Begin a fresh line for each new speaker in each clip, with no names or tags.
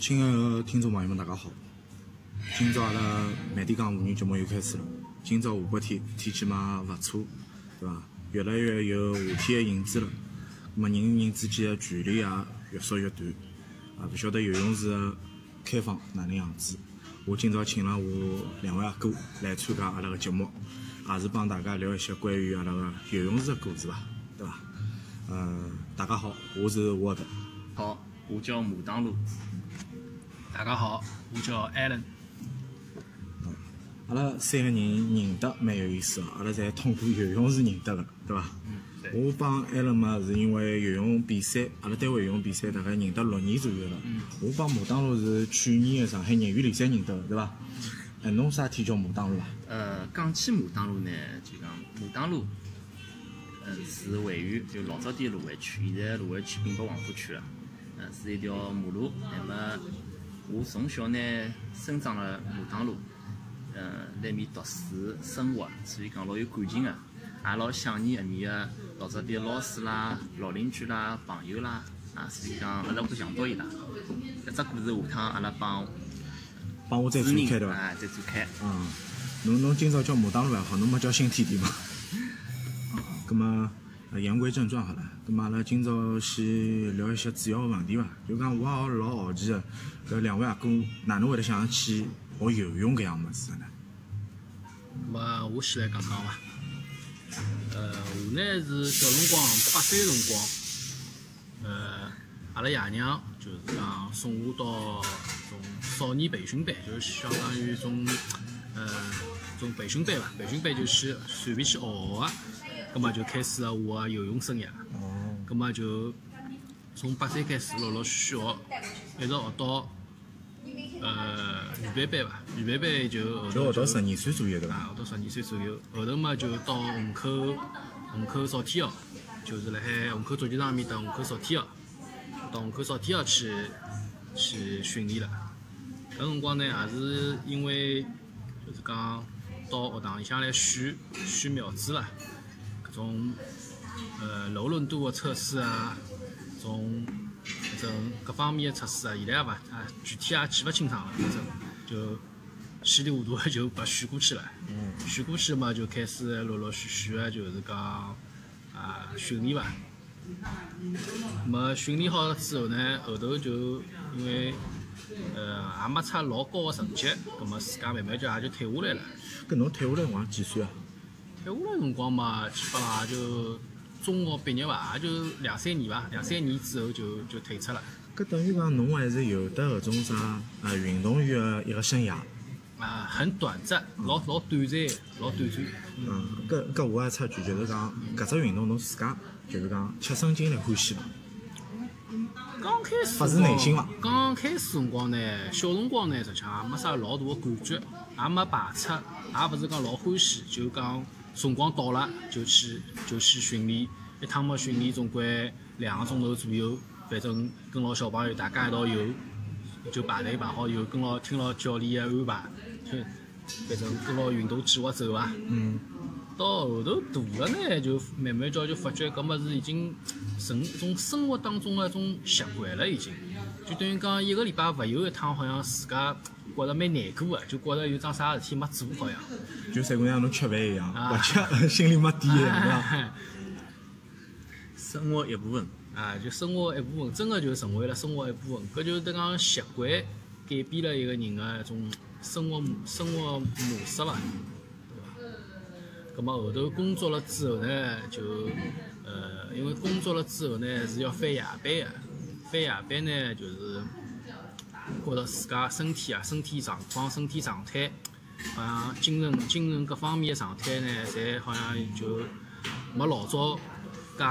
亲爱的听众朋友们，大家好！今朝阿拉慢点讲妇女节目又开始了。今朝下半天天气嘛勿错，对伐？越来越有夏天的影子了。么人与人之间的距离也越缩越短。啊，勿晓得游泳池的开放哪能样子？我今朝请了我两位阿哥来参加阿拉个节目，也是帮大家聊一些关于阿拉个游泳池的故事伐？对伐？呃，大家好，我是沃德。
好，我叫马当路。
大家好，我叫艾伦。
阿拉三个人认得蛮有意思个，阿拉侪通过游泳池认得个，对伐？
对
我帮艾伦嘛是因为游泳比赛，阿拉单位游泳比赛大概认得六年左右了。我帮马当路是去年的上海业余联赛认得个，对伐？哎，侬啥体叫马当路啊？
呃，讲起马当路呢，就讲马当路，呃，是位于就老早点芦湾区，现在芦湾区并不黄浦区了。呃，是一条马路。那么我从小呢生长辣牡当路，呃，辣面读书生活，所以讲老有感情个，也老想念埃面个老早点老师啦、老邻居啦、朋友啦，啊，所以讲阿拉会想到伊拉。搿只故事下趟阿拉帮
帮我再展开对伐？
啊，再展开。
嗯，侬侬今朝叫牡当路还好，侬没叫新天地嘛？咁么，呃言归正传好了。咁么阿拉今朝先聊一些主要个问题伐？就讲我也老好奇个，搿两位阿哥哪能会得想起学游泳搿样物事呢？
咁么我先来讲讲伐。呃，我呢是小辰光八岁辰光，呃，阿拉爷娘就是讲送我到种少年培训班，就是相当于种呃种培训班伐。培训班就是随便去学学，葛末就开始了我个游泳生涯。
哦，
葛末就从八岁开始陆陆续续学，一直学到呃预备班吧。预备班就后头
就学到十二岁左右对伐？
啊，学到十二岁左右，后头嘛就到虹口虹口少天校，就是辣海虹口足球场面搭虹口少天校，到虹口少天校去去训练了。搿辰光呢，也是因为就是讲到学堂里向来选选苗子啦，从呃柔韧度的测试啊，从搿种各方面的测试啊，现在也勿啊具体也记勿清爽了，反正就稀里糊涂的就被选过去了。选过去嘛，就开始陆陆续续的，就是讲啊训练伐。么训练好之后呢，后头就因为呃也没出老高的成绩，葛么自家慢慢就也就退下来了。
搿侬退下来辰光几岁啊？
退下来辰光嘛，基本上也就中学毕业伐，也就两三年伐，两三年之后就就退出了。
搿等于讲侬还是有得搿种啥呃运动员个一个生涯。
啊，很短暂，老老短暂，老短暂。
嗯，搿搿我也插句，就是讲搿只运动侬自家就是讲切身经历欢喜伐？
刚开始
发自内心伐
刚开始辰光呢，小辰光呢，实际上也没啥老大个感觉，也没排斥，也勿是讲老欢喜，就讲辰光到了就去就去训练，一趟么训练总归两个钟头左右，反正跟牢小朋友大家一道游，就排队排好以后，跟牢听牢教练的安排，就反正跟牢运动计划走伐。
嗯，
到后头大了呢，就慢慢叫就发觉搿物事已经成一种生活当中的一种习惯了，已经。就等于讲一个礼拜勿游一趟，好像自家觉着蛮难过个，就觉着有桩啥事体没做好像。
就三姑娘侬吃饭一样，
啊
勿吃心里没底一样，对伐？
生活一部分。
啊，就生活一部分，真个就成为了生活一部分。搿就是等讲习惯改变了一个人个一种生活生活模式伐，对伐？葛末后头工作了之后呢，就呃，因为工作了之后呢是要翻夜班个，翻夜班呢就是觉着自家身体啊、身体状况、身体状态，好像精神、精神各方面的状态呢，侪好像就没老早介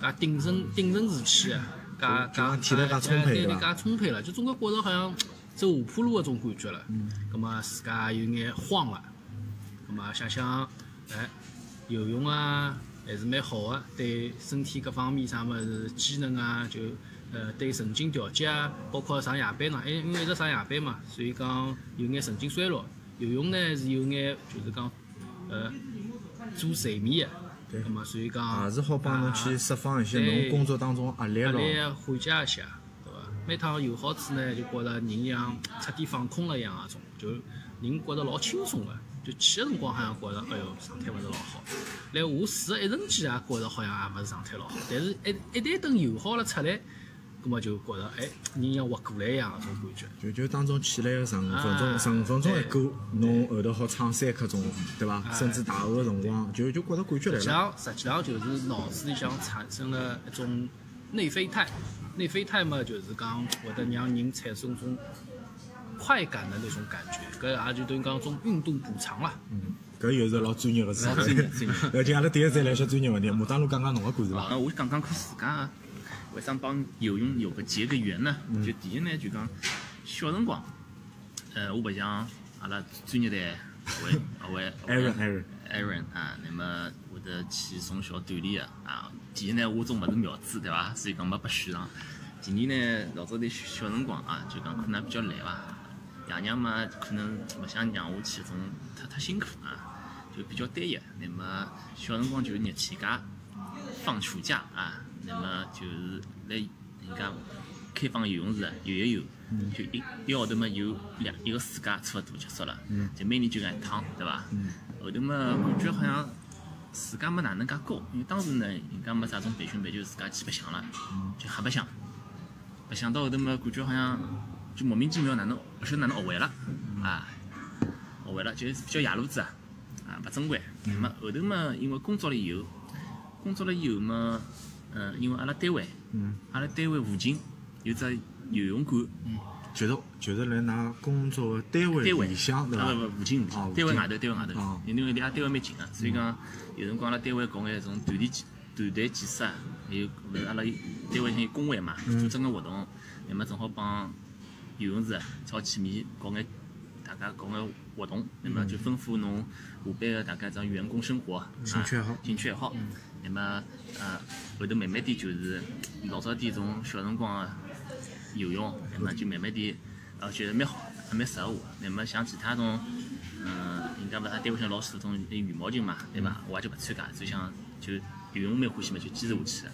介鼎盛鼎盛时期啊，介介
体力介充沛对伐
对介充沛了，就总归觉着好像走下坡路搿种感觉了。
嗯
葛末自家有眼慌了，葛末想想，哎，游泳啊还是蛮好个，对身体各方面啥物事机能啊，就呃对神经调节啊，包括上夜班呢，因因为一直上夜班嘛，所以讲有眼神经衰弱。游泳呢是有眼就是讲呃助睡眠的，
对
那么所以讲
也是好帮侬去释放一些侬工作当中压力
压
咯。
力缓解一下，对伐？每趟游好处呢，就觉着人像彻底放空了一样啊种，就人觉着老轻松个。就去个辰光好像觉着，哎哟，状态勿是老好。来下水个一瞬间也觉着好像也勿是状态老好。但是，一一旦等游好了出来，葛末就觉着，哎，人像活过来一样搿种感觉。
就就当中起来个十五分钟，
啊
十五分钟一
对
过，侬后头好撑三刻钟，对伐？甚至大后个辰光，就就觉着感觉来
实际
了。
上，实际上就是脑子里向产生了一种内啡肽，内啡肽嘛，就是讲会得让人产生种快感的那种感觉，搿也就等于讲种运动补偿啦。
搿又是老专业个词
老专业专业。
而且阿拉第一再来些专业问题，牡丹路讲讲侬个故事伐？
呃，我讲讲看自家为啥帮游泳有个结个缘呢？就第一呢，就讲小辰光，呃，我白相阿拉专业队为为
Aaron Aaron
Aaron 啊，那么会得去从小锻炼个啊。第一呢，我总勿是苗子对伐？所以讲没被选上。第二呢，老早头小辰光啊，就讲可能比较懒伐。爷娘嘛，可能勿想让我去种太太辛苦啊，就比较单一。那么小辰光就是热天家放暑假啊，那么就是来人家开放游泳池游一游，就一一个号头嘛游两一个暑假差勿多结束了，就每年就搿一趟，对伐？后头嘛感觉好像自家没哪能介高，因为当时呢人家没啥种培训班，就自家去白相了，就瞎白相，白相到后头嘛感觉好像就莫名其妙哪能勿晓得哪能学会了啊，学会了就是比较野路子啊，啊勿正规。那么后头嘛因为工作了以后。工作了以后嘛，嗯，因为阿拉单位，
嗯，
阿拉单位附近有只游泳馆，嗯。
就是就是来㑚工作个单位。里向对伐
啊？不不，附近附
哦
近，单位外头，单位外头。
哦，
因为离阿拉单位蛮近个，所以讲有辰光阿拉单位搞眼种团体建团队建设啊，还有勿是阿拉单位像有工会嘛，组织个活动，那么正好帮游泳池早起面搞眼大家搞眼活动，那么就吩咐侬下班个大家种员工生活，
兴趣爱好。
啊兴趣爱好。那么呃后头慢慢点就是老早点从小辰光个游泳，那么就慢慢点呃觉得蛮好，还蛮适合我。那么像其他种，嗯、人家勿是单位上老师种羽毛球嘛，对伐？我也就勿参加，就想就游泳蛮欢喜嘛，就坚持下去了。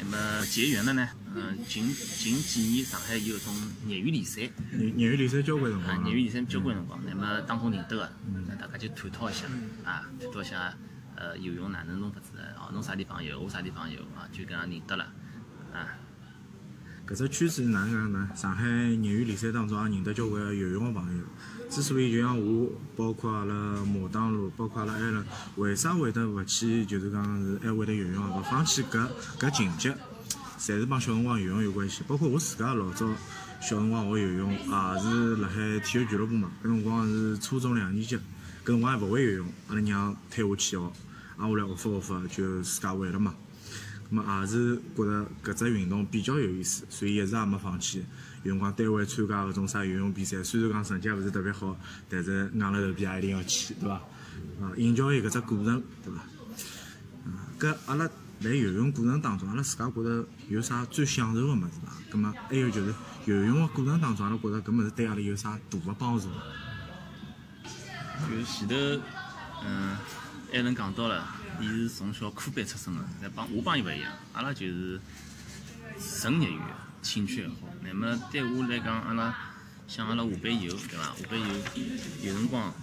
那么结缘了呢，嗯、近近几年上海有种业余联赛，
业业余联赛交关辰
啊，
光了。
业余联赛交关辰光，那么当中认得个，那大家就探讨一下，啊，探讨一下，呃，游泳哪能弄法子的，哦，侬啥地方游，我啥地方游，啊，就搿样认得了，啊，
搿只圈子哪能讲呢？上海业余联赛当中也认得交关游泳个朋友。之所以就像我，包括阿拉马当路，包括阿拉艾伦，为啥会得勿去，就是讲是还会得游泳？勿放弃搿搿情节，侪是帮小辰光游泳有关系。包括我自家老早小辰光学游泳，也是辣海体育俱乐部嘛。搿辰光是初中两年级，搿辰光还勿会游泳，阿拉娘推我去学，挨下来学学学就自家会了嘛。咁么也是觉着搿只运动比较有意思，所以一直也没放弃。有辰光单位参加搿种啥游泳比赛，虽然讲成绩勿是特别好，但是硬了头皮也一定要去，对伐？啊，营销伊搿只过程，对伐？啊，搿阿拉辣游泳过程当中，阿拉自家觉着有啥最享受个物事伐？咁么还有就是游泳个过程当中，阿拉觉着搿物事对阿拉有啥大个帮助？
就前头，嗯，艾伦讲到了，伊是从小科班出身个，但帮我帮伊勿一样，阿拉就是纯业余，兴趣爱好。那么对我来讲，阿拉像阿拉下班以后，对伐？下班以后有辰光，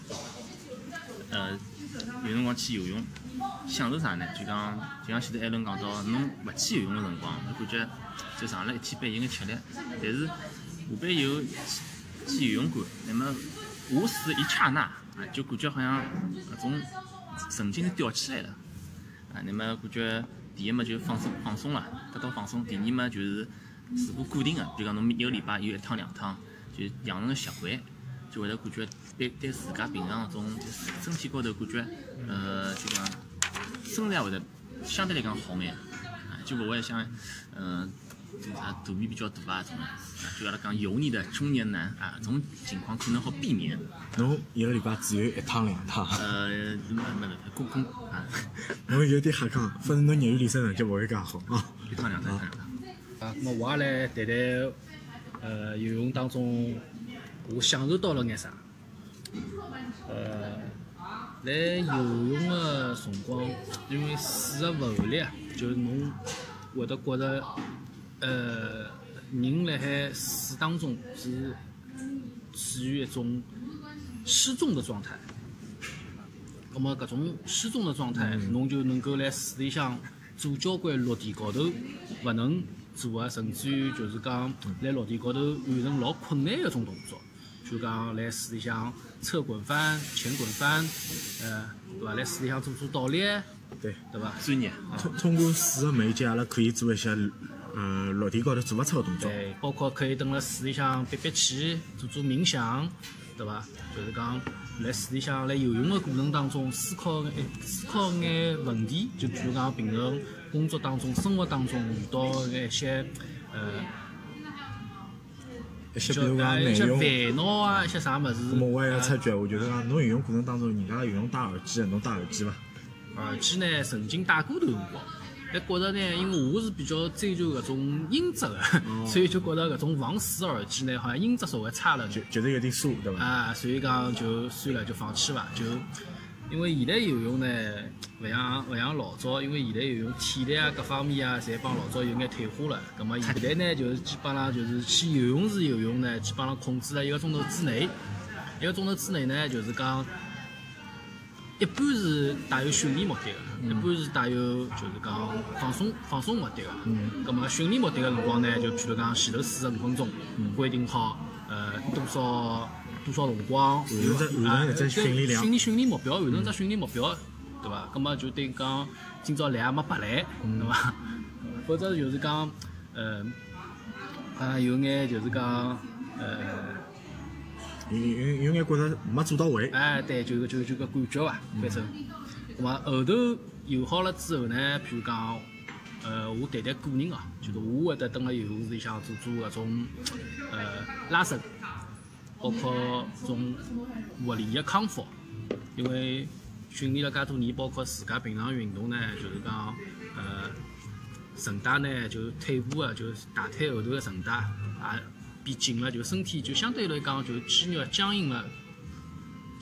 呃，有辰光去游泳，享受啥呢？就讲就像前头艾伦讲到，侬勿去游泳个辰光，侬感觉就上了一天班有眼吃力，但是下班以后去游泳馆，那么下水一刹那，啊，就感觉好像搿种神经是吊起来了，啊，那么感觉第一嘛就放松放松了，得到放松；第二嘛就是如果固定的，比如讲侬一个礼拜有一趟两趟，就养成个习惯，就会得感觉对对自家平常搿种身体高头感觉，呃，就讲身材会得相对来讲好眼，啊，就勿会像嗯。就啥肚皮比较大啊，种啊，就阿拉讲油腻的中年男啊，这种情况可能好避免。
侬一个礼拜只有一趟两趟，
呃，没没没，公公啊，
侬有点瞎讲，反正侬业余联赛成绩勿会介好啊。
一趟两趟，一趟两趟。
啊，咁么我也来谈谈，呃，游泳当中我享受到了眼啥？呃，来游泳个辰光，因为水个浮力啊，就是侬会得觉着，呃，人辣海水当中是处于一种失重的状态。葛么搿种失重的状态，侬就能够辣水里向做交关陆地高头勿能做啊，甚至于就是讲辣陆地高头完成老困难的一种动作，就讲辣水里向侧滚翻、前滚翻，呃，对伐？辣水里向做做倒立，
对。
对伐？
专业。
通通过水个媒介，阿拉可以做一些呃落地高头做勿出个动作。
对，包括可以蹲辣水里向憋憋气，做做冥想，对伐？就是讲辣水里向辣游泳个过程当中思考眼思考眼问题，就比如讲平常工作当中、生活当中遇到个一些呃，
一些比
就
如讲
一些
内容。
烦恼啊，一些啥物事。
那么我也要插
呃
句，我就是讲侬游泳过程当中，人家游泳戴耳机，侬戴耳机伐？
耳机呢，曾经戴过段辰光，但觉着呢，因为我是比较追求搿种音质的，所以就觉着搿种防水耳机呢，好像音质稍微差了点
就。就是有点酥，对伐？
啊，所以讲就算了，就放弃伐。就因为现在游泳呢，勿像勿像老早，因为现在游泳体力啊各方面啊，侪帮老早有眼退化了。葛么现在呢，就是基本上就是去游泳池游泳呢，基本上控制在一个钟头之内。一个钟头之内呢，就是讲一半是带有训练目的的，一半是带有就是讲放松放松目的的。嗯。咁么训练目的个辰光呢，就譬如讲前头四十五分钟，规定好呃多少多少辰光，
完成只完成一只
啊
训练量
训练训练目标，完成只训练目标，对伐？咁么就等于讲今朝来也没白来，对伐？否则就是讲呃啊有眼就是讲呃。
有有有眼觉着没做到位。
哎，对，就就就搿感觉伐，反正。咾么后头游好了之后呢，譬如讲，呃，我谈谈个人哦，就是我会得蹲辣游泳池里向做做搿种呃拉伸，包括种物理个康复，因为训练了介多年，包括自家平常运动呢，就是讲呃韧带呢就腿部啊，就是大腿后头个韧带也变紧了，就身体就相对来讲就肌肉僵硬了。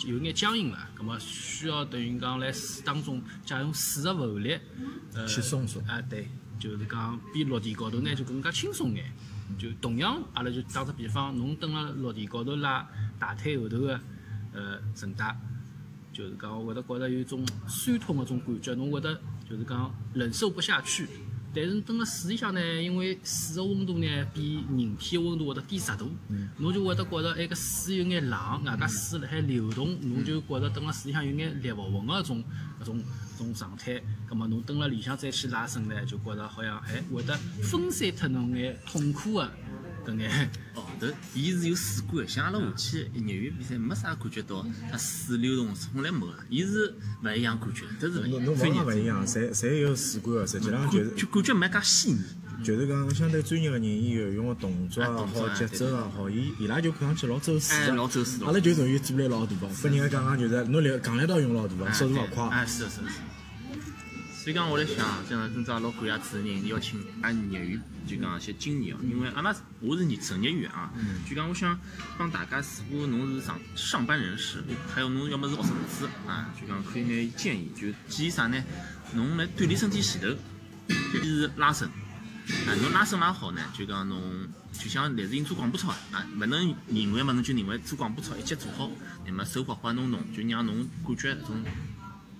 有眼僵硬了，葛么需要等于讲来水当中借用水的浮力，呃，
去松松
啊，对，就是讲比陆地高头呢就更加轻松眼。就同样，阿拉就打个比方，侬蹲辣陆地高头拉大腿后头个呃韧带，就是讲会得觉着有一种酸痛个种感觉，侬会得就是讲忍受不下去。但是等了水里向呢，因为水个温度呢比人体个温度会得低十度，侬就会得觉着哎搿水有眼冷，外加水辣海流动，侬就觉着蹲辣水里向有眼立勿稳个种搿种搿种状态。葛末侬蹲辣里向再去拉伸呢，就觉着好像哎会得分散脱侬眼痛苦个搿眼。
哦，头，伊是有水感的，像阿拉下去业余比赛没啥感觉到它水流动，从来没个，伊是勿一样感觉，都是勿一样。
侬侬讲
专业
勿一样，侪侪有水感个，实际上就是
就感觉没介细腻。
就是讲相对专业个人，伊游泳个动作也好，节奏也好，伊伊拉就看上去老走水
哎
个。
老走水老
阿拉就属于阻力老大个，拨人家讲讲就是侬力杠力道用老大个，速度勿快。
哎，是的，是的，是的。所以讲，我来想，像今朝老感谢主持人邀请俺业余，就讲一些经验哦。因为阿拉我是业纯业余啊，就讲我想帮大家，如果侬是上上班人士，还有侬要么是学生子啊，就讲可以眼建议，就建议啥呢？侬来锻炼身体前头，就是拉伸。啊，侬拉伸拉好呢，就讲侬就像类似于做广播操啊，啊，勿能认为嘛，侬就认为做广播操一节做好，那么手滑滑弄弄，就让侬感觉种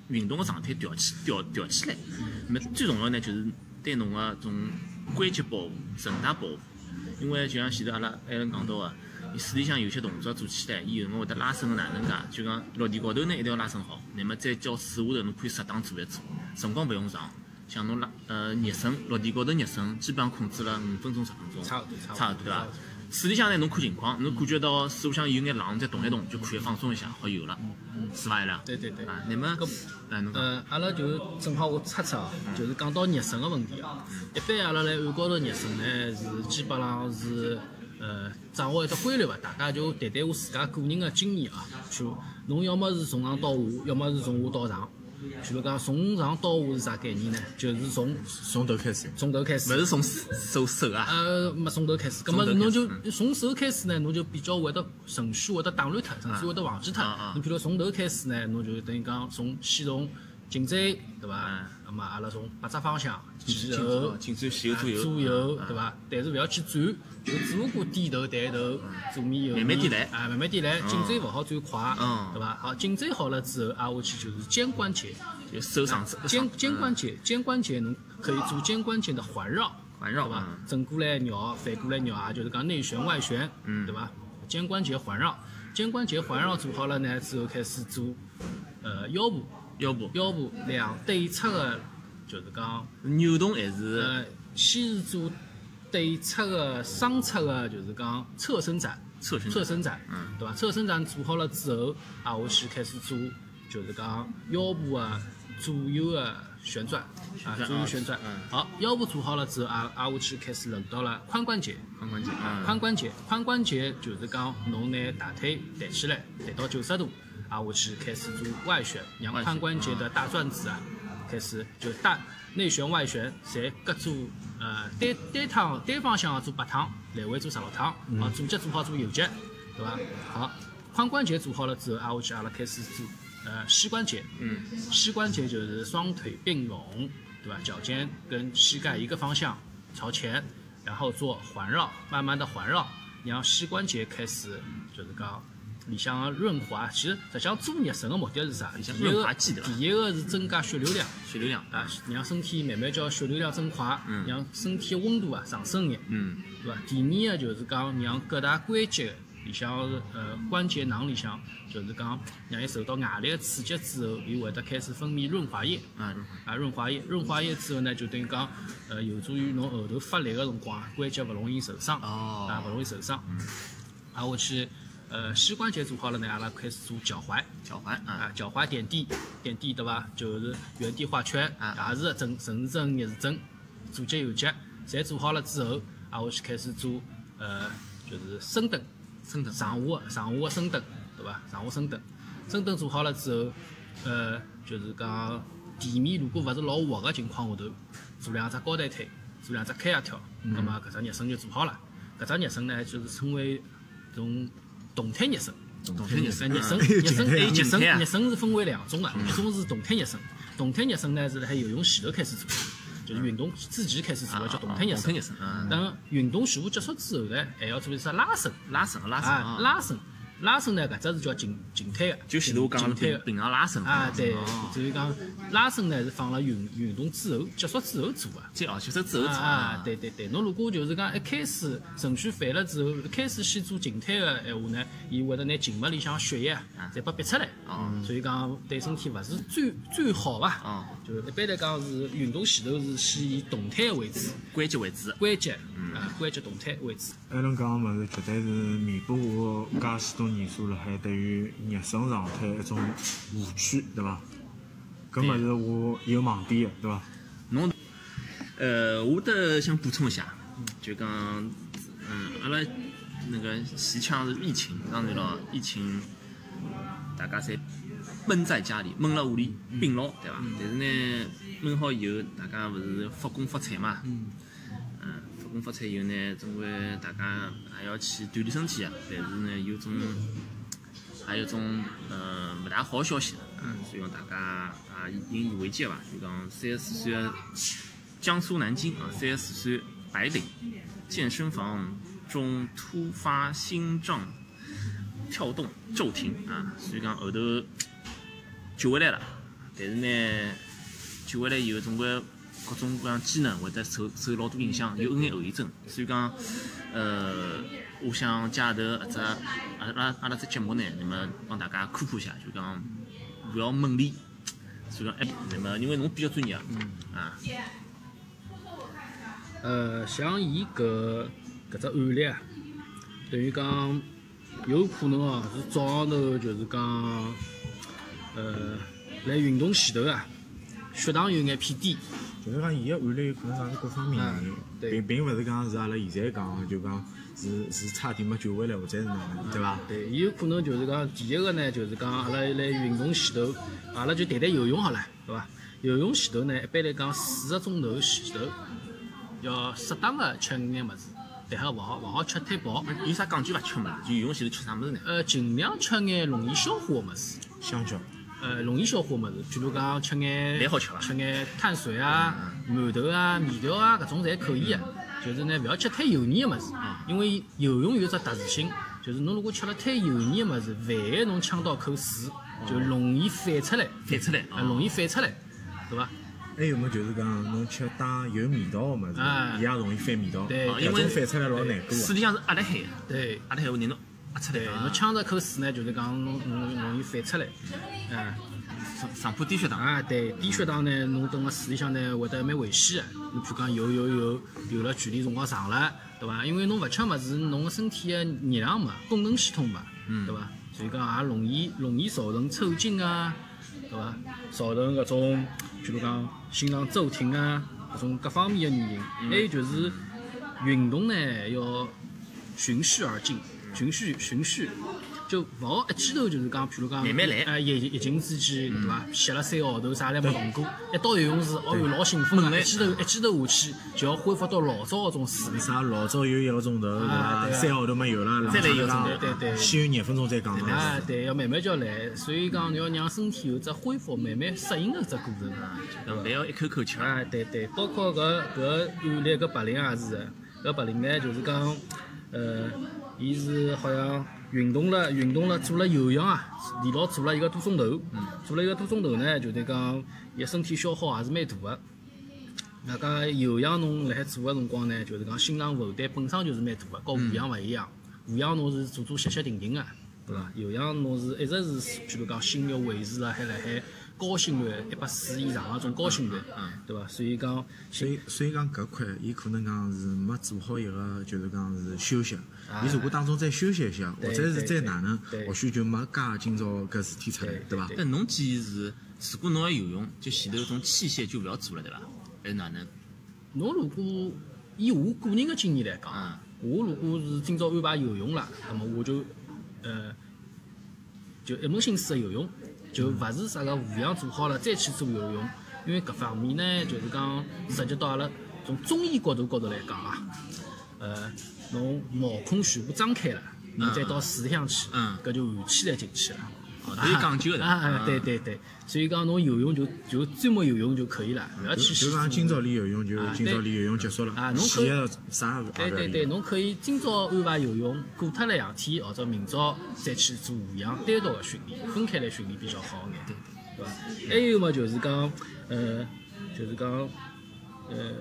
运动个状态调起调调起来。那么最重要呢，就是对侬个种关节保护、韧带保护，因为就像前头阿拉艾伦讲到个，伊水里向有些动作做起来，伊有辰光会得拉伸个哪能介？就讲落地高头呢一定要拉伸好，那么再叫水下头侬可以适当做一做，辰光勿用长。像侬拉呃热身，落地高头热身，基本上控制了五分钟十分钟，
差不多差不多
差不多对伐？水里向呢，侬看情况，侬感觉到水里向有眼浪，再动一动，就可以放松一下，好游了，是伐？伊拉？
对对对。
啊，那么
搿
哎，
呃，阿拉就正好我插插哦，就是讲到热身个问题啊。一般阿拉来岸高头热身呢，是基本上是呃掌握一只规律伐，大家就谈谈我自家个人个经验啊。就侬要么是从上到下，要么是从下到上。譬如讲从上到下是啥概念呢？就是从
从头开始，
从头开始
勿。是从手手啊，
呃，没从头开始，葛么侬就
嗯
从手开始呢，侬就比较会得顺序会得打乱脱，程序会得忘记脱。侬比如从头开始呢，侬就等于讲从先从颈椎对伐
嗯？
那么阿拉从八只方向前
颈
后
颈椎前后左右
左右
嗯
对伐？但是勿要去转，就只顾低头抬头，左面右面
慢慢地来
啊，慢慢地来，颈椎勿好转快
嗯，
对伐？好，颈椎好了之后，挨下去就是肩关节。
就手上侧
肩肩关节，肩关节侬可以做肩关节的环绕，
环绕
对吧？
嗯？
正过来绕，反过来绕，啊就是讲内旋外旋，
嗯。
对吧？肩关节环绕，肩关节环绕做好了呢之后，开始做呃腰部，
腰部。
腰部两对侧的，就是讲
扭动还是？
呃，先是做对侧的双侧的，就是讲侧伸展，
侧伸展
侧伸展，
嗯
对吧？侧伸展做好了之后，啊，我去开始做，就是讲腰部啊左右的旋转，啊，左右旋转
嗯。
好，腰部做好了之后，啊啊我去开始轮到了髋关节。
髋关节啊，
髋关节，髋关节就是讲侬拿大腿抬起来，抬到九十度，啊我去开始做外旋，让髋关节的大转子啊，开始就大内旋外旋，侪各做呃单单趟单方向做八趟，来回做十六趟，啊左脚做好做右脚，对伐？好，髋关节做好了之后，啊下去阿拉开始做呃膝关节，
嗯，
膝关节就是双腿并拢，对吧？脚尖跟膝盖一个方向朝前，然后做环绕，慢慢的环绕，让膝关节开始就是讲里向的润滑。其实实际上做热身的目的是啥？第
向
一个
润
第一个是增加血流量。
血流量
啊，让身体慢慢叫血流量增快，
嗯
让身体的温度啊上升眼，
嗯
对伐？第二个就是讲让各大关节里向呃关节囊里向，就是讲让伊受到外力的刺激之后，伊会得开始分泌润滑液。
啊，
啊，润滑液，润滑液之后呢，就等于讲，呃，有助于侬后头发力个辰光，关节勿容易受伤，
哦
啊，勿容易受伤。啊，我去，呃，膝关节做好了呢，阿拉开始做脚踝，
脚踝
啊
啊，，
脚踝点地，点地对伐？就是原地画圈，
啊
也是正顺时针、逆时针，左脚右脚，侪做好了之后，啊，下去开始做，呃，就是深蹲，
深蹲
上下的上下的深蹲，对伐？上下深蹲，深蹲做好了之后，呃，就是讲地面如果勿是老滑个情况下头，做两只高抬腿，做两只开合跳，那么搿只热身就做好了。搿只热身呢，就是称为种动态热身。
动态热身
热身，
嗯
热身，
还有
热身，热身是分为两种的，一种是动态热身，动态热身呢是辣海游泳前头开始做的，就是运动之前开始做的叫动态热身。等运动全部结束之后呢，还要做一只拉伸，
拉伸拉伸
拉伸，拉伸呢搿只是叫静静态的，
就前头我讲的
静态的。
平平常拉伸
啊，对
哦，
就是讲拉伸呢是放了运运动之后结束之后做的。
这哦，结束之后做
啊啊，对对对，侬如果就是讲一开始程序反了之后，一开始先做静态的闲话呢，伊会得拿静脉里向血液啊，侪拨逼出来，
哦。
所以讲对身体勿是最最好伐？
哦，
就一般来讲是运动前头是先以动态为主，
关节为主，
关节啊关节动态为主。
艾伦讲个物事绝对是弥补我介许多年数辣海对于热身状态一种误区，对伐？搿物事我有盲点个，对伐？
侬，呃，我得想补充一下，就讲，嗯，阿拉那个西腔是疫情，当然了，疫情大家侪闷在家里，闷辣屋里病牢，对伐？但是呢，闷好以后，大家勿是复工复产嘛，复工复产以后呢，总归大家还要去锻炼身体啊，但是呢，有种。还有种呃勿大好消息，啊，所以讲大家啊引以为戒伐。就讲三十四岁江苏南京啊，三十四岁白领健身房中突发心脏跳动骤停啊，所以讲后头救回来了，但是呢救回来以后，总归各种各样机能会得受受老多影响，有眼后遗症，所以讲呃。我想借头搿只阿拉阿拉只节目呢，那么帮大家科普一下，就讲勿要猛练，所以讲哎，那么因为侬比较专业，啊，
呃，像伊搿搿只案例啊，等于讲有可能哦是早上头就是讲，呃，来运动前头啊，血糖有眼偏低，
就是讲伊个案例有可能讲是各方面原因并并勿是讲是阿拉现在讲就讲是是差点没救回来或者是哪能，对伐？
对，伊有可能就是讲，第一个呢，就是讲阿拉来运动前头，阿拉就谈谈游泳好了，对伐？游泳前头呢，一般来讲四个钟头前头，要适当的吃眼物事，但还勿好勿好吃太饱，
有啥讲究伐？吃物事，就游泳前头吃啥物事呢？
呃，尽量吃眼容易消化个物事。
香蕉，
呃容易消化物事，譬如讲吃眼
蛮好吃伐
吃眼碳水啊、馒头啊、面条啊，搿种侪可以个。就是呢，勿要吃太油腻个物事，因为游泳有只特殊性，就是侬如果吃了太油腻个物事，万一侬呛到口水，就容易反出来，
反出来
啊，容易反出来，对伐？
还有么就是讲侬吃带有味道个物事
啊，
伊也容易反味道，
因为
反出来老难过个。
水里向是压辣海个，
对。
压辣海话让侬压出来
侬呛着口水呢，就是讲侬侬容易反出来，嗯
上上坡低血糖。
啊，对，低血糖呢，侬蹲辣水里向呢会得蛮危险个。侬譬如讲游游游游了距离辰光长了，对伐？因为侬勿吃物事，侬个身体个热量嘛，功能系统嘛，对伐？所以讲也容易容易造成抽筋啊，对伐？造成搿种譬如讲心脏骤停啊，搿种各方面个原因。还有就是运动呢要循序而进，循序循序。就勿好一记头就是讲，譬如讲，
慢慢来
哎，疫疫情之前，对伐？歇了三个号头，啥侪没动过，一到游泳池，哦哟，老兴奋个，一记头一记头下去，就要恢复到老早嗰种水平。
啥老早游一个钟头，对伐？三个号头没有了，
再来一个
讲
钟头
对对
先有廿分钟再讲
啊
啊。，
对，要慢慢叫来，所以讲要让身体有只恢复、慢慢适应个只过程。
啊勿要一口口吃。
啊，对对，包括搿搿案例搿白领也是的，搿白领呢就是讲，呃，伊是好像运动了运动了做了有氧啊，连牢做了一个多钟头，做了一个多钟头呢，就是讲伊个身体消耗也是蛮大个。那讲有氧侬辣海做个辰光呢，就是讲心脏负担本身就是蛮大个，跟无氧勿一样。无氧侬是做做歇歇停停个，对伐？有氧侬是一直是，譬如讲心率维持辣海辣海高心率一百四以上个种高心率，对伐？所以讲，
所以所以讲搿块，伊可能讲是没做好一个，就是讲是休息。伊如果当中再休息一下，或者是再哪能
对，
或许就没加今朝搿事体出来
对，
对伐？
对
但侬建议是，如果侬要游泳，就前头种器械就勿要做了，对伐？还是哪能？
侬如果以我个人的经验来讲
嗯，
我如果是今朝安排游泳了，那么我就呃就一门心思个游泳，就勿是啥个无氧做好了再去做游泳，因为搿方面呢，就是讲涉及到阿拉从中医角度高头来讲啊，呃，侬毛孔全部张开了，侬再到水里向去，
嗯。
搿就寒气来进去了。
哦，都有讲究的。
啊对。对对，所以讲侬游泳就就专门游泳就可以了，勿要
就
去
就讲今朝练游泳就
啊
今朝练游泳结束了，
啊侬可以
啥也
对对对。侬可以今朝安排游泳，过脱了两天或者明朝再去做无氧单独的训练，分开来训练比较好眼，对对伐？还有么就是讲，呃，就是讲，呃，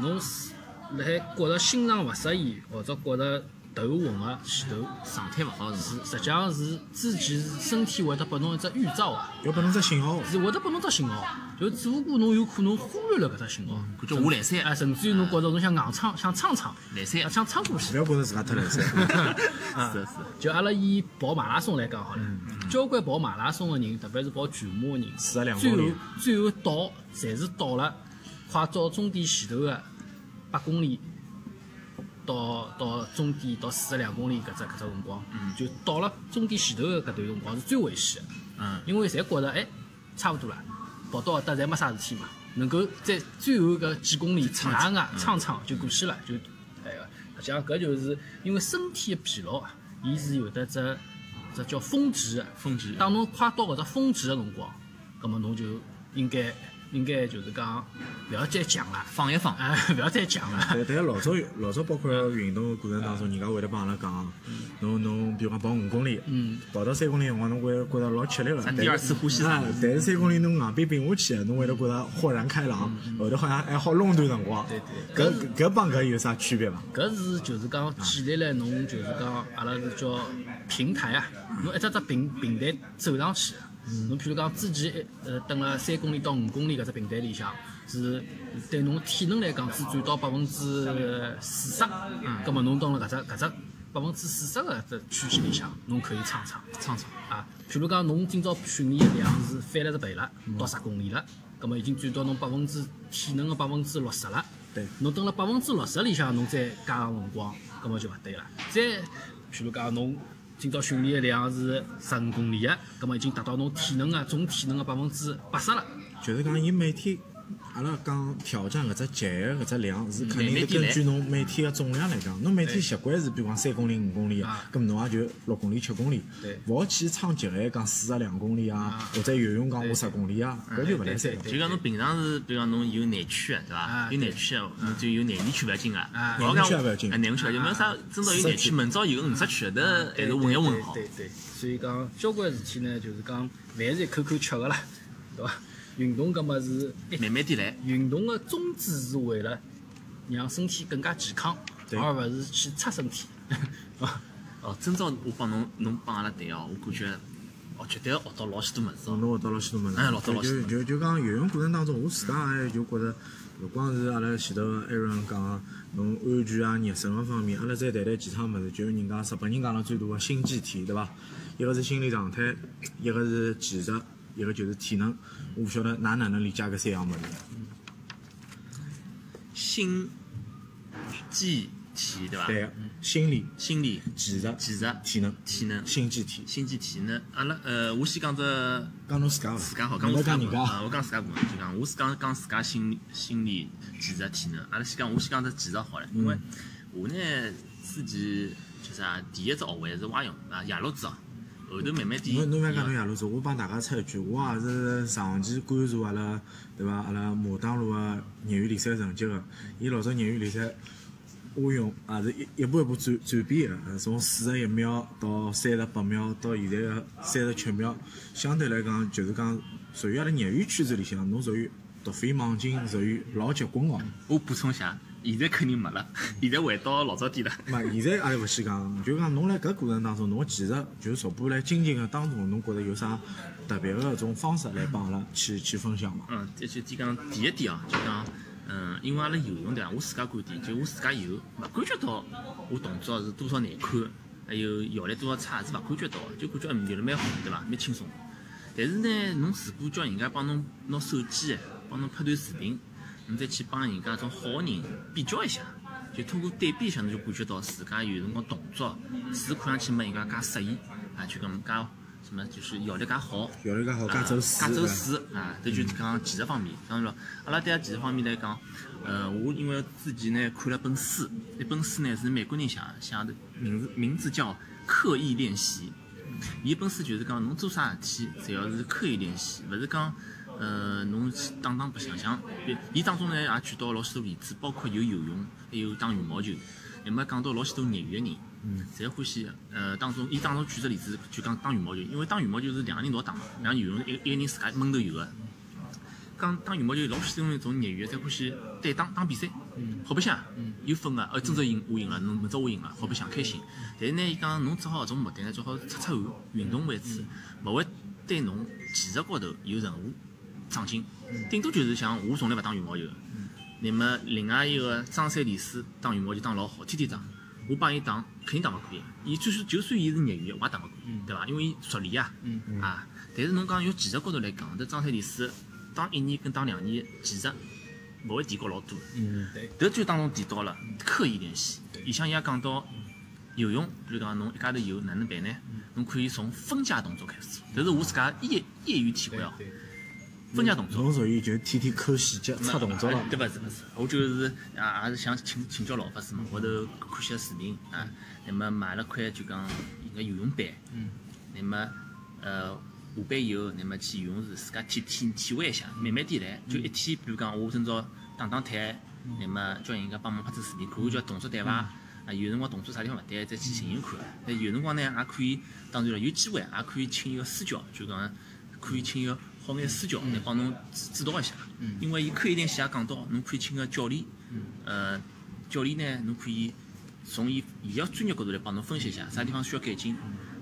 侬是辣海觉着心脏勿适意或者觉着头昏个前头，
状态勿好是
是实际上是之前是身体会得拨侬一只预兆啊。
要拨侬只信号，
是会得拨侬只信号，就只不过侬有可能忽略了搿只信号，
搿叫我来三
啊，甚至于侬觉着侬想硬撑，想撑撑，
来三
啊想撑过
勿
去。
要觉着自家太来三。
是是。
就阿拉以跑马拉松来讲好了，交关跑马拉松个人，特别是跑全马个人
，42
最后
公里
最后到，侪是到了快到终点前头个八公里。到到终点到四十两公里搿只搿只辰光，就到了终点前头个搿段辰光是最危险的。
嗯，
因为侪觉着哎，差勿多了，跑到搿搭侪没啥事体嘛，能够在最后搿几公里挨挨撑撑就过去了，就哎个，实际上搿就是因为身体个疲劳啊，伊是有得只只叫峰值个。
峰值。
当侬快到搿只峰值的辰光，葛末侬就应该应该就是讲勿要再强了，
放一放。
哎，勿要再强了。
但但老早老早包括运动个过程当中，人家会得帮阿拉讲，侬侬比如讲跑五公里，
嗯
跑到三公里辰光，侬会觉着老吃力个。
咱第二次呼吸
啊，但是三公里侬硬边并下去，侬会得觉着豁然开朗，后头好像还好弄段辰光。
对对
搿搿帮搿有啥区别伐？
搿是就是讲建立了侬就是讲阿拉是叫平台啊，侬一只只平平台走上去。侬譬如讲之前呃等了三公里到五公里搿只平台里向，是对侬体能来讲只占到百分之四十，嗯葛末侬到了搿只搿只百分之四十个只区间里向，侬可以撑撑
撑撑。
啊。譬如讲侬今朝训练个量是翻了只倍了，到十公里了，葛末已经占到侬百分之体能个百分之六十了。
对
侬等了百分之六十里向，侬再加上辰光，葛末就勿对了。再譬如讲，侬今朝训练个量是十五公里个，葛末已经达到侬体能啊总体能个百分之八十了。
就是讲伊每天阿拉讲挑战搿只极限搿只量是肯定是根据侬每天个总量来讲，侬每天习惯是比如讲三公里、五公里
啊，
咁侬也就六公里、七公里。
对，
勿好去撑极限讲四十两公里啊
啊，
或者游泳讲五十公里啊，搿就勿来三
就讲侬平常是，比如讲侬有内区个，对伐
啊？
有内区个，侬就有内里区勿要紧个。
内里区也勿要紧
内里区勿要紧，没啥，真到有内区，明朝有五十区，但还是混一混好。
对对。对，所以讲交关事体呢，就是讲饭是一口口吃个啦，对伐？运动搿么是
慢慢点来。
运动个宗旨是为了让身体更加健康，
对
而勿是去擦身体。啊，
哦，今朝我帮侬，侬帮阿拉谈哦，我感觉，哦，绝对学到老许多物事哦。
侬学到老许多物事，
哎学到老许多
就就就讲游泳过程当中，我自家也就觉着，勿光是阿拉前头艾伦讲个侬安全啊、热身个方面，阿拉再谈谈其他物事，就人家日本人讲了最大个心肌体，对伐？一个是心理状态，一个是技术，一个就是体能。我勿晓得㑚哪能理解搿三样物事？
心、机、体，对伐？
对个，心理、
心理、
技术、
技术、
体能、
体能、
心机体。
心技体能？阿拉呃，我先讲只
讲侬自家伐？
自家好，讲我自家。啊，我讲自家部分，就讲我是讲讲自家心理、心理、技术、体能。阿拉先讲，我先讲只技术好了，因为我呢之前就啥，第一只学会是蛙泳啊，夜路子哦，后头慢慢点。
侬侬勿要讲侬夜路子，我帮大家插一句，我也是长期关注阿拉对伐？阿拉马当路个业余联赛成绩个。伊老早业余联赛蛙泳也是一一步一步转转变个，呃从四十一秒到三十八秒，到现在个三十七秒，相对来讲就是讲属于阿拉业余圈子里向，侬属于突飞猛进，属于老结棍哦。
我补充一下，现在肯定没了，现在回到老早点了。
嘛，现在阿拉勿先讲，就讲侬辣搿过程当中，侬技术就是逐步来精进个当中，侬觉着有啥特别个搿种方式来帮阿拉去 去分享嘛？
嗯，这就第讲第一点啊，就讲，嗯，因为阿拉游泳对伐？我自家观点，就我自家游，勿感觉到我动作是多少难看，还有效率多少差，是勿感觉到的，就感觉嗯游了蛮好，对伐？蛮轻松。但是呢，侬如果叫人家帮侬拿手机，帮侬拍段视频，侬再去帮人家种好个人比较一下，就通过对比一下，侬就感觉到自家有辰光动作是看上去没人家介适意，啊，就搿么介什么就是效率介好。
效率介好，介走水，
介走
对伐
水啊，这就是讲技术方面。当然了，阿拉对阿技术方面来讲，呃，我因为之前呢看了本书，一本书呢是美国人写的，写的名字名字叫《刻意练习》。伊本书就是讲侬做啥事体，只要是刻意练习，勿是讲呃侬去打打白相相。伊当中呢也举到老许多例子，包括有游泳，还有打羽毛球。那么讲到老许多业余个人，嗯，侪欢喜呃当中，伊当中举只例子就讲打羽毛球，因为打羽毛球是两个人一道打嘛，两游泳一一个人自家闷头游个。讲打羽毛球，老许多那种业余的，侪欢喜对打打比赛，好白相，有分个，呃，今朝赢我赢了，侬明朝我赢了，好白相开心。但是呢，伊讲侬只好搿种目的呢，只好出出汗，运动为主，勿会对侬技术高头有任何长进，顶多就是像我从来勿打羽毛球的。那么另外一个张三李四打羽毛球打老好，天天打，我帮伊打肯定打勿过伊。伊就算就算伊是业余，我也打勿过，对伐？因为伊熟练啊，啊。但是侬讲用技术高头来讲，这张三李四打一年跟打两年技术勿会提高老多。
嗯，
对，
迭就当中提到了刻意练习。里向伊也讲到游泳，比如讲侬一家头游哪能办呢？侬可以从分解动作开始做，这是我自家业业余体会哦。
对，
分解动作。
侬属于就天天抠细节、擦动作了。
哎。对勿是勿是，我就是啊，也是想请请教老法师嘛，后头看些视频啊，那么买了块就讲一个游泳板，
嗯，
那么呃下班以后，那么去游泳池自家体体体会一下，慢慢点来，就一天，比如讲我今朝打打腿，那么叫人家帮忙拍只视频，看看叫动作对伐？啊，有辰光动作啥地方勿对，再去寻寻看。那有辰光呢，也可以，当然了，有机会也可以请一个私教，就讲可以请一个好眼私教来帮侬指指导一下。因为伊刻意练习也讲到，侬可以请个教练，呃，教练呢，侬可以从伊伊个专业角度来帮侬分析一下，啥地方需要改进。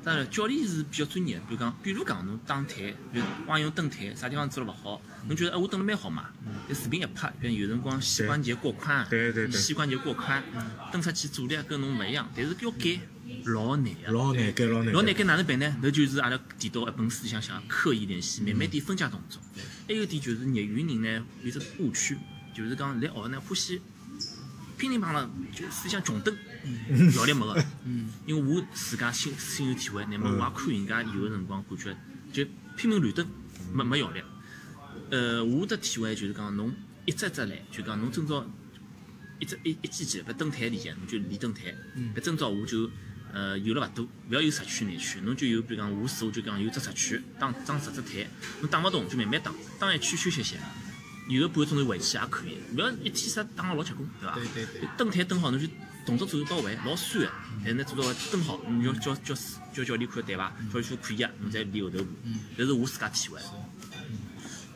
当然，教练是比较专业，比如讲，比如讲侬打腿，比如蛙泳蹬腿，啥地方做了勿好，侬觉得哎我蹬了蛮好嘛？但视频一拍，比如有辰光膝关节过宽，
对对对
膝关节过宽，蹬出去阻力跟侬勿一样，但是要改老难个。
老难改，老难
老难改哪能办呢？那就是阿拉提到一本书里向讲刻意练习，慢慢点分解动作。还有点就是业余人呢有只误区，就是讲来学呢欢喜乒铃乓啷，就思想穷蹬，效率没个。因为我自家心心有体会，乃末我也看人家有个辰光感觉就拼命乱蹬，没没效率。呃，我的体会就是讲，侬一只只来，就讲侬今朝一只一一记记勿蹬腿里向，侬就练蹬腿。搿今朝我就呃有了勿多，勿要有十圈廿圈，侬就有比如讲我试我就讲有只十圈，打打十只腿，侬打勿动就慢慢打，打一圈休息歇。有个半个钟头回去也可以，勿要一天啥打个老结棍，对伐？
对对对
蹬腿蹬好，侬就动作做到位，老酸个。但是呢，做到蹬好，侬要叫叫叫教练看对伐？教练说可以啊，侬再练后头步。搿是我自家体会。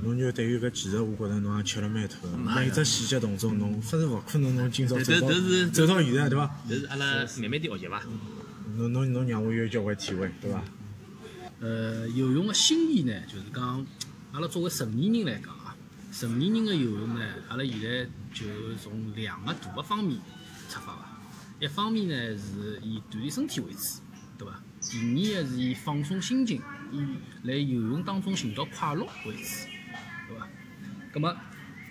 侬就对于搿技术，我觉着侬也吃了蛮透的。每只细节动作，侬勿是勿可能侬今朝走到走到现在，对伐？
搿是阿拉慢慢点学习伐。
侬侬侬让我有交关体会，对伐？
呃，游泳个心理呢，就是讲，阿拉作为成年人来讲啊，成年人个游泳呢，阿拉现在就从两个大个方面出发伐。一方面呢是以锻炼身体为主，对伐？第二个是以放松心情，以来游泳当中寻到快乐为主，对伐？葛么，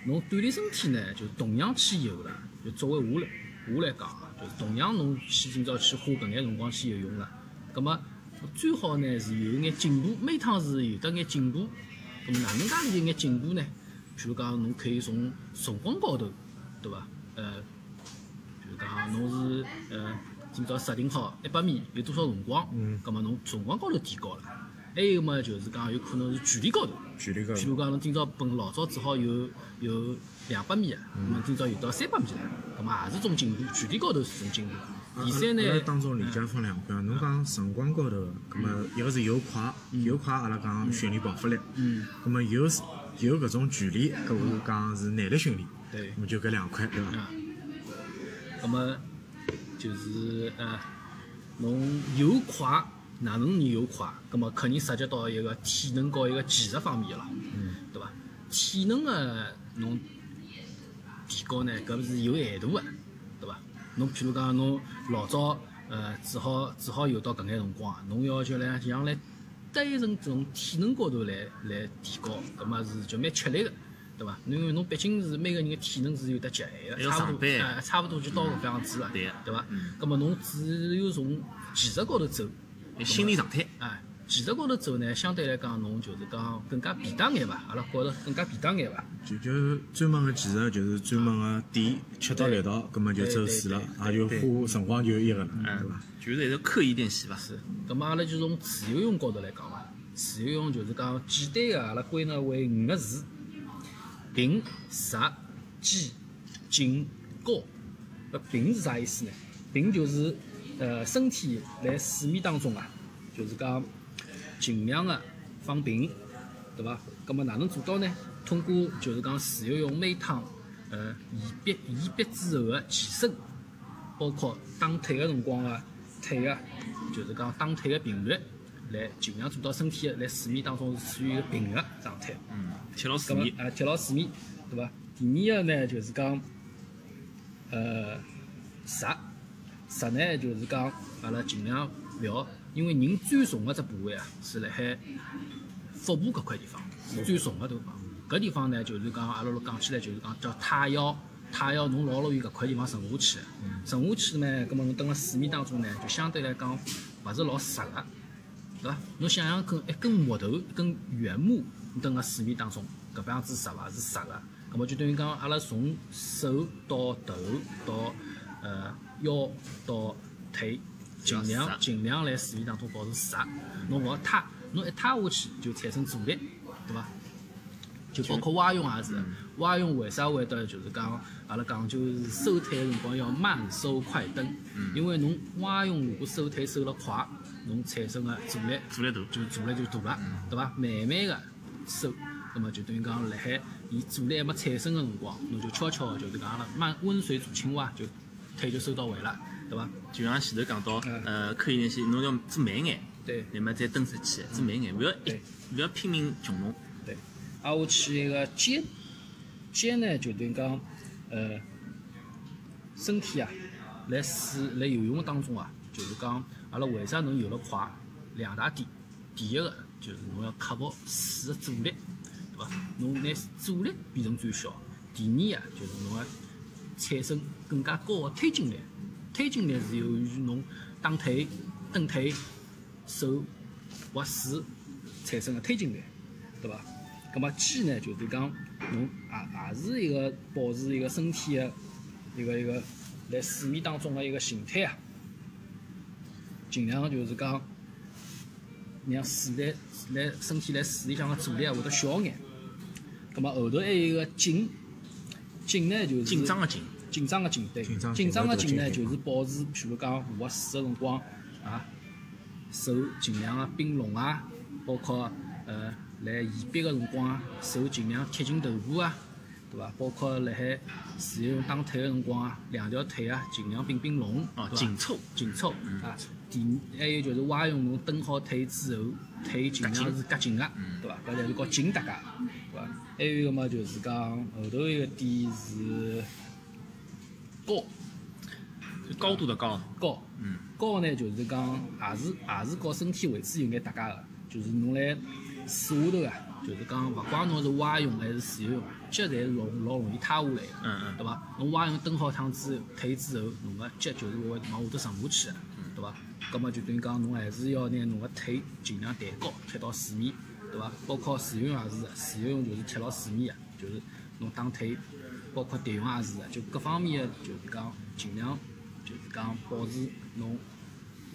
侬锻炼身体呢，就同样去游了，就作为我来我来讲啊，就同样侬去今朝去花搿眼辰光去游泳了，葛么最好呢是有眼进步，每趟是有得眼进步。葛么哪能介有眼进步呢？譬如讲，侬可以从辰光高头，对伐？呃，侬是呃今朝设定好一百米有多少辰光，
嗯。
葛么侬辰光高头提高了。还有么就是讲有可能是距离高头，
距离高
譬如讲侬今朝本老早只好有有两百米个，
嗯。
那么今朝有到三百米了，葛么也是种进步，距离高头是种进步。第三呢
阿，拉当中理解分两块，侬讲辰光高头个，葛么一个是游快，游快阿拉讲训练爆发力，
嗯，
葛么有有搿种距离，搿我讲是耐力训练，
对。
葛么就搿两块，对伐？
那，么就是呃，侬游快，哪能游快？葛么肯定涉及到一个体能和一个技术方面了，
嗯，
对伐？体能个侬提高呢，搿是有限度个，对伐？侬譬如讲侬老早呃只好只好游到搿眼辰光，侬要求来像来单纯从体能高头来来提高，葛么是就蛮吃力个。对伐？因为侬毕竟是每个人个体能是有得极限个，
要
差不多，哎，差不多就到搿副样子了，
对
对伐
嗯？
葛么侬只有从技术高头走，
心理状态，
哎，技术高头走呢，相对来讲侬就是讲更加便当眼伐，阿拉觉着更加便当眼伐。
就就专门个技术，就是专门个点吃到力道，葛么就走死了，也就花辰光就一个了，对
嗯
伐？，
就是一个刻意练习伐。
是，葛么阿拉就从自由泳高头来讲伐，自由泳就是讲简单个，阿拉归纳为五个字：平、直、肌、颈、高。呃平是啥意思呢？平就是呃身体辣水面当中啊，就是讲尽量的放平，对伐？葛么哪能做到呢？通过就是讲自由泳每趟呃移臂移臂之后个起身，包括打腿个辰光个腿啊，就是讲打腿个频率，来尽量做到身体辣水面当中是处于一个平个状态。
嗯，贴牢水
啊，贴牢水面，对伐？第二个呢，就是讲，呃，实实呢，就是讲阿拉尽量勿要，因为人最重个只部位啊，是辣海腹部搿块地方，是最重个地方。搿地方呢，就是讲阿拉讲起来就是讲叫太腰，太腰侬老容易搿块地方沉下去，沉下去呢，葛末侬蹲辣水面当中呢，就相对来讲勿是老实个。对伐？侬想想根一根木头，一根原木，你蹲辣水面当中，搿副样子实伐？是实个。葛末就等于讲，阿拉从手到头到呃腰到腿，尽量尽量辣水面当中保持实。侬勿好塌，侬一塌下去就产生阻力，对伐？就包括蛙泳也是，蛙泳为啥会得就是讲，阿拉讲就是收腿个辰光要慢收快蹬，因为侬蛙泳如果收腿收了快，侬产生个阻力
阻力大。
就阻力就大了，对伐？慢慢个收，那么就等于讲辣海伊阻力还没产生个辰光，侬就悄悄地就是讲阿拉慢温水煮青蛙，就腿就收到位了，对伐？
就像前头讲到
嗯，
呃，刻意练习，侬要做慢眼，
对
那么再蹬出去，做慢眼，勿要勿要拼命穷弄。
对，挨下去一个肩，肩呢就等于讲，呃，身体啊，来水来游泳当中啊，就是讲阿拉为啥能游得快？两大点，第一个就是侬要克服水的阻力，对伐？侬拿阻力变成最小。第二啊，就是侬要产生更加高的推进力，推进力是由于侬打腿、蹬腿、手划水产生的推进力，对伐？葛末肩呢，就是讲侬也也是一个保持一个身体个一个一个辣水面当中个一个形态啊，尽量就是讲让水来来身体辣水里向个阻力啊会得小眼。葛末后头还有一个紧，紧呢就是
紧张个紧，
紧张个紧，对，
紧张
个紧呢，就是保持，譬如讲下个水个辰光啊，手尽量个并拢啊，包括呃，辣沿壁个辰光啊，手尽量贴近头部啊，对伐？包括辣海自由泳打腿个辰光啊，两条腿啊尽量并并拢，
哦，
对伐
紧凑，
紧凑啊。第二还有就是蛙泳，侬蹬好腿之后，腿尽量是夹紧个，对伐？搿才是搞紧搭界，对伐？还有一个嘛，就是讲后头一个点是高
高度的高，
高，
嗯，
高呢就是讲也是也是和身体位置有眼搭界个，就是侬辣水下头啊，就是讲勿怪侬是蛙泳还是自由泳，脚侪是老老容易塌下来个。对伐？侬蛙泳蹬好趟之后，腿之后，侬个脚就是会往下头沉下去个，对伐？葛末就等于讲，侬还是要拿侬个腿尽量抬高，贴到水面，对伐？包括自由泳也是个，自由泳就是贴牢水面个，就是侬打腿，包括蝶泳也是个，就各方面个就是讲尽量就是讲保持侬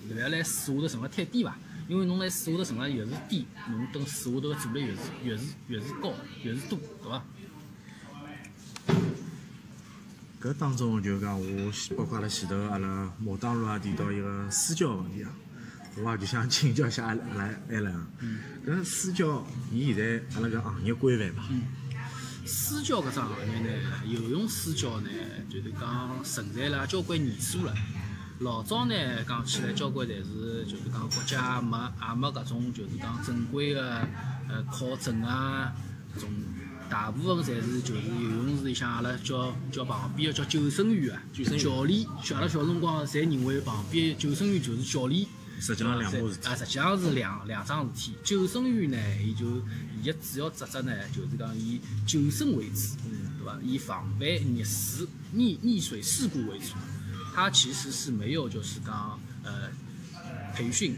勿要辣水下头沉了太低伐？因为侬辣水下头沉了越是低，侬蹲水下头个阻力越是越是越是高，越是多，对伐？
搿当中就讲我包括阿拉前头阿拉马当路也提到一个私教问题啊，我也就想请教一下阿拉阿拉啊。搿私教伊现在阿拉搿行业规范嘛？
私教搿只行业呢，游泳私教呢，就是讲存在了交关年数了。老早呢，讲起来交关侪是就是讲国家没也没搿种就是讲正规个呃考证啊，搿种大部分侪是就是游泳池里向阿拉叫叫旁边个叫救生员啊，
救生员
教练，小阿拉小辰光侪认为旁边救生员就是教练。
实际上两码事体
啊，实际上是两两桩事体。救生员呢，伊就伊个主要职责呢，就是讲以救生为主，对伐？以防范溺水、溺溺水事故为主。它其实是没有就是讲呃培训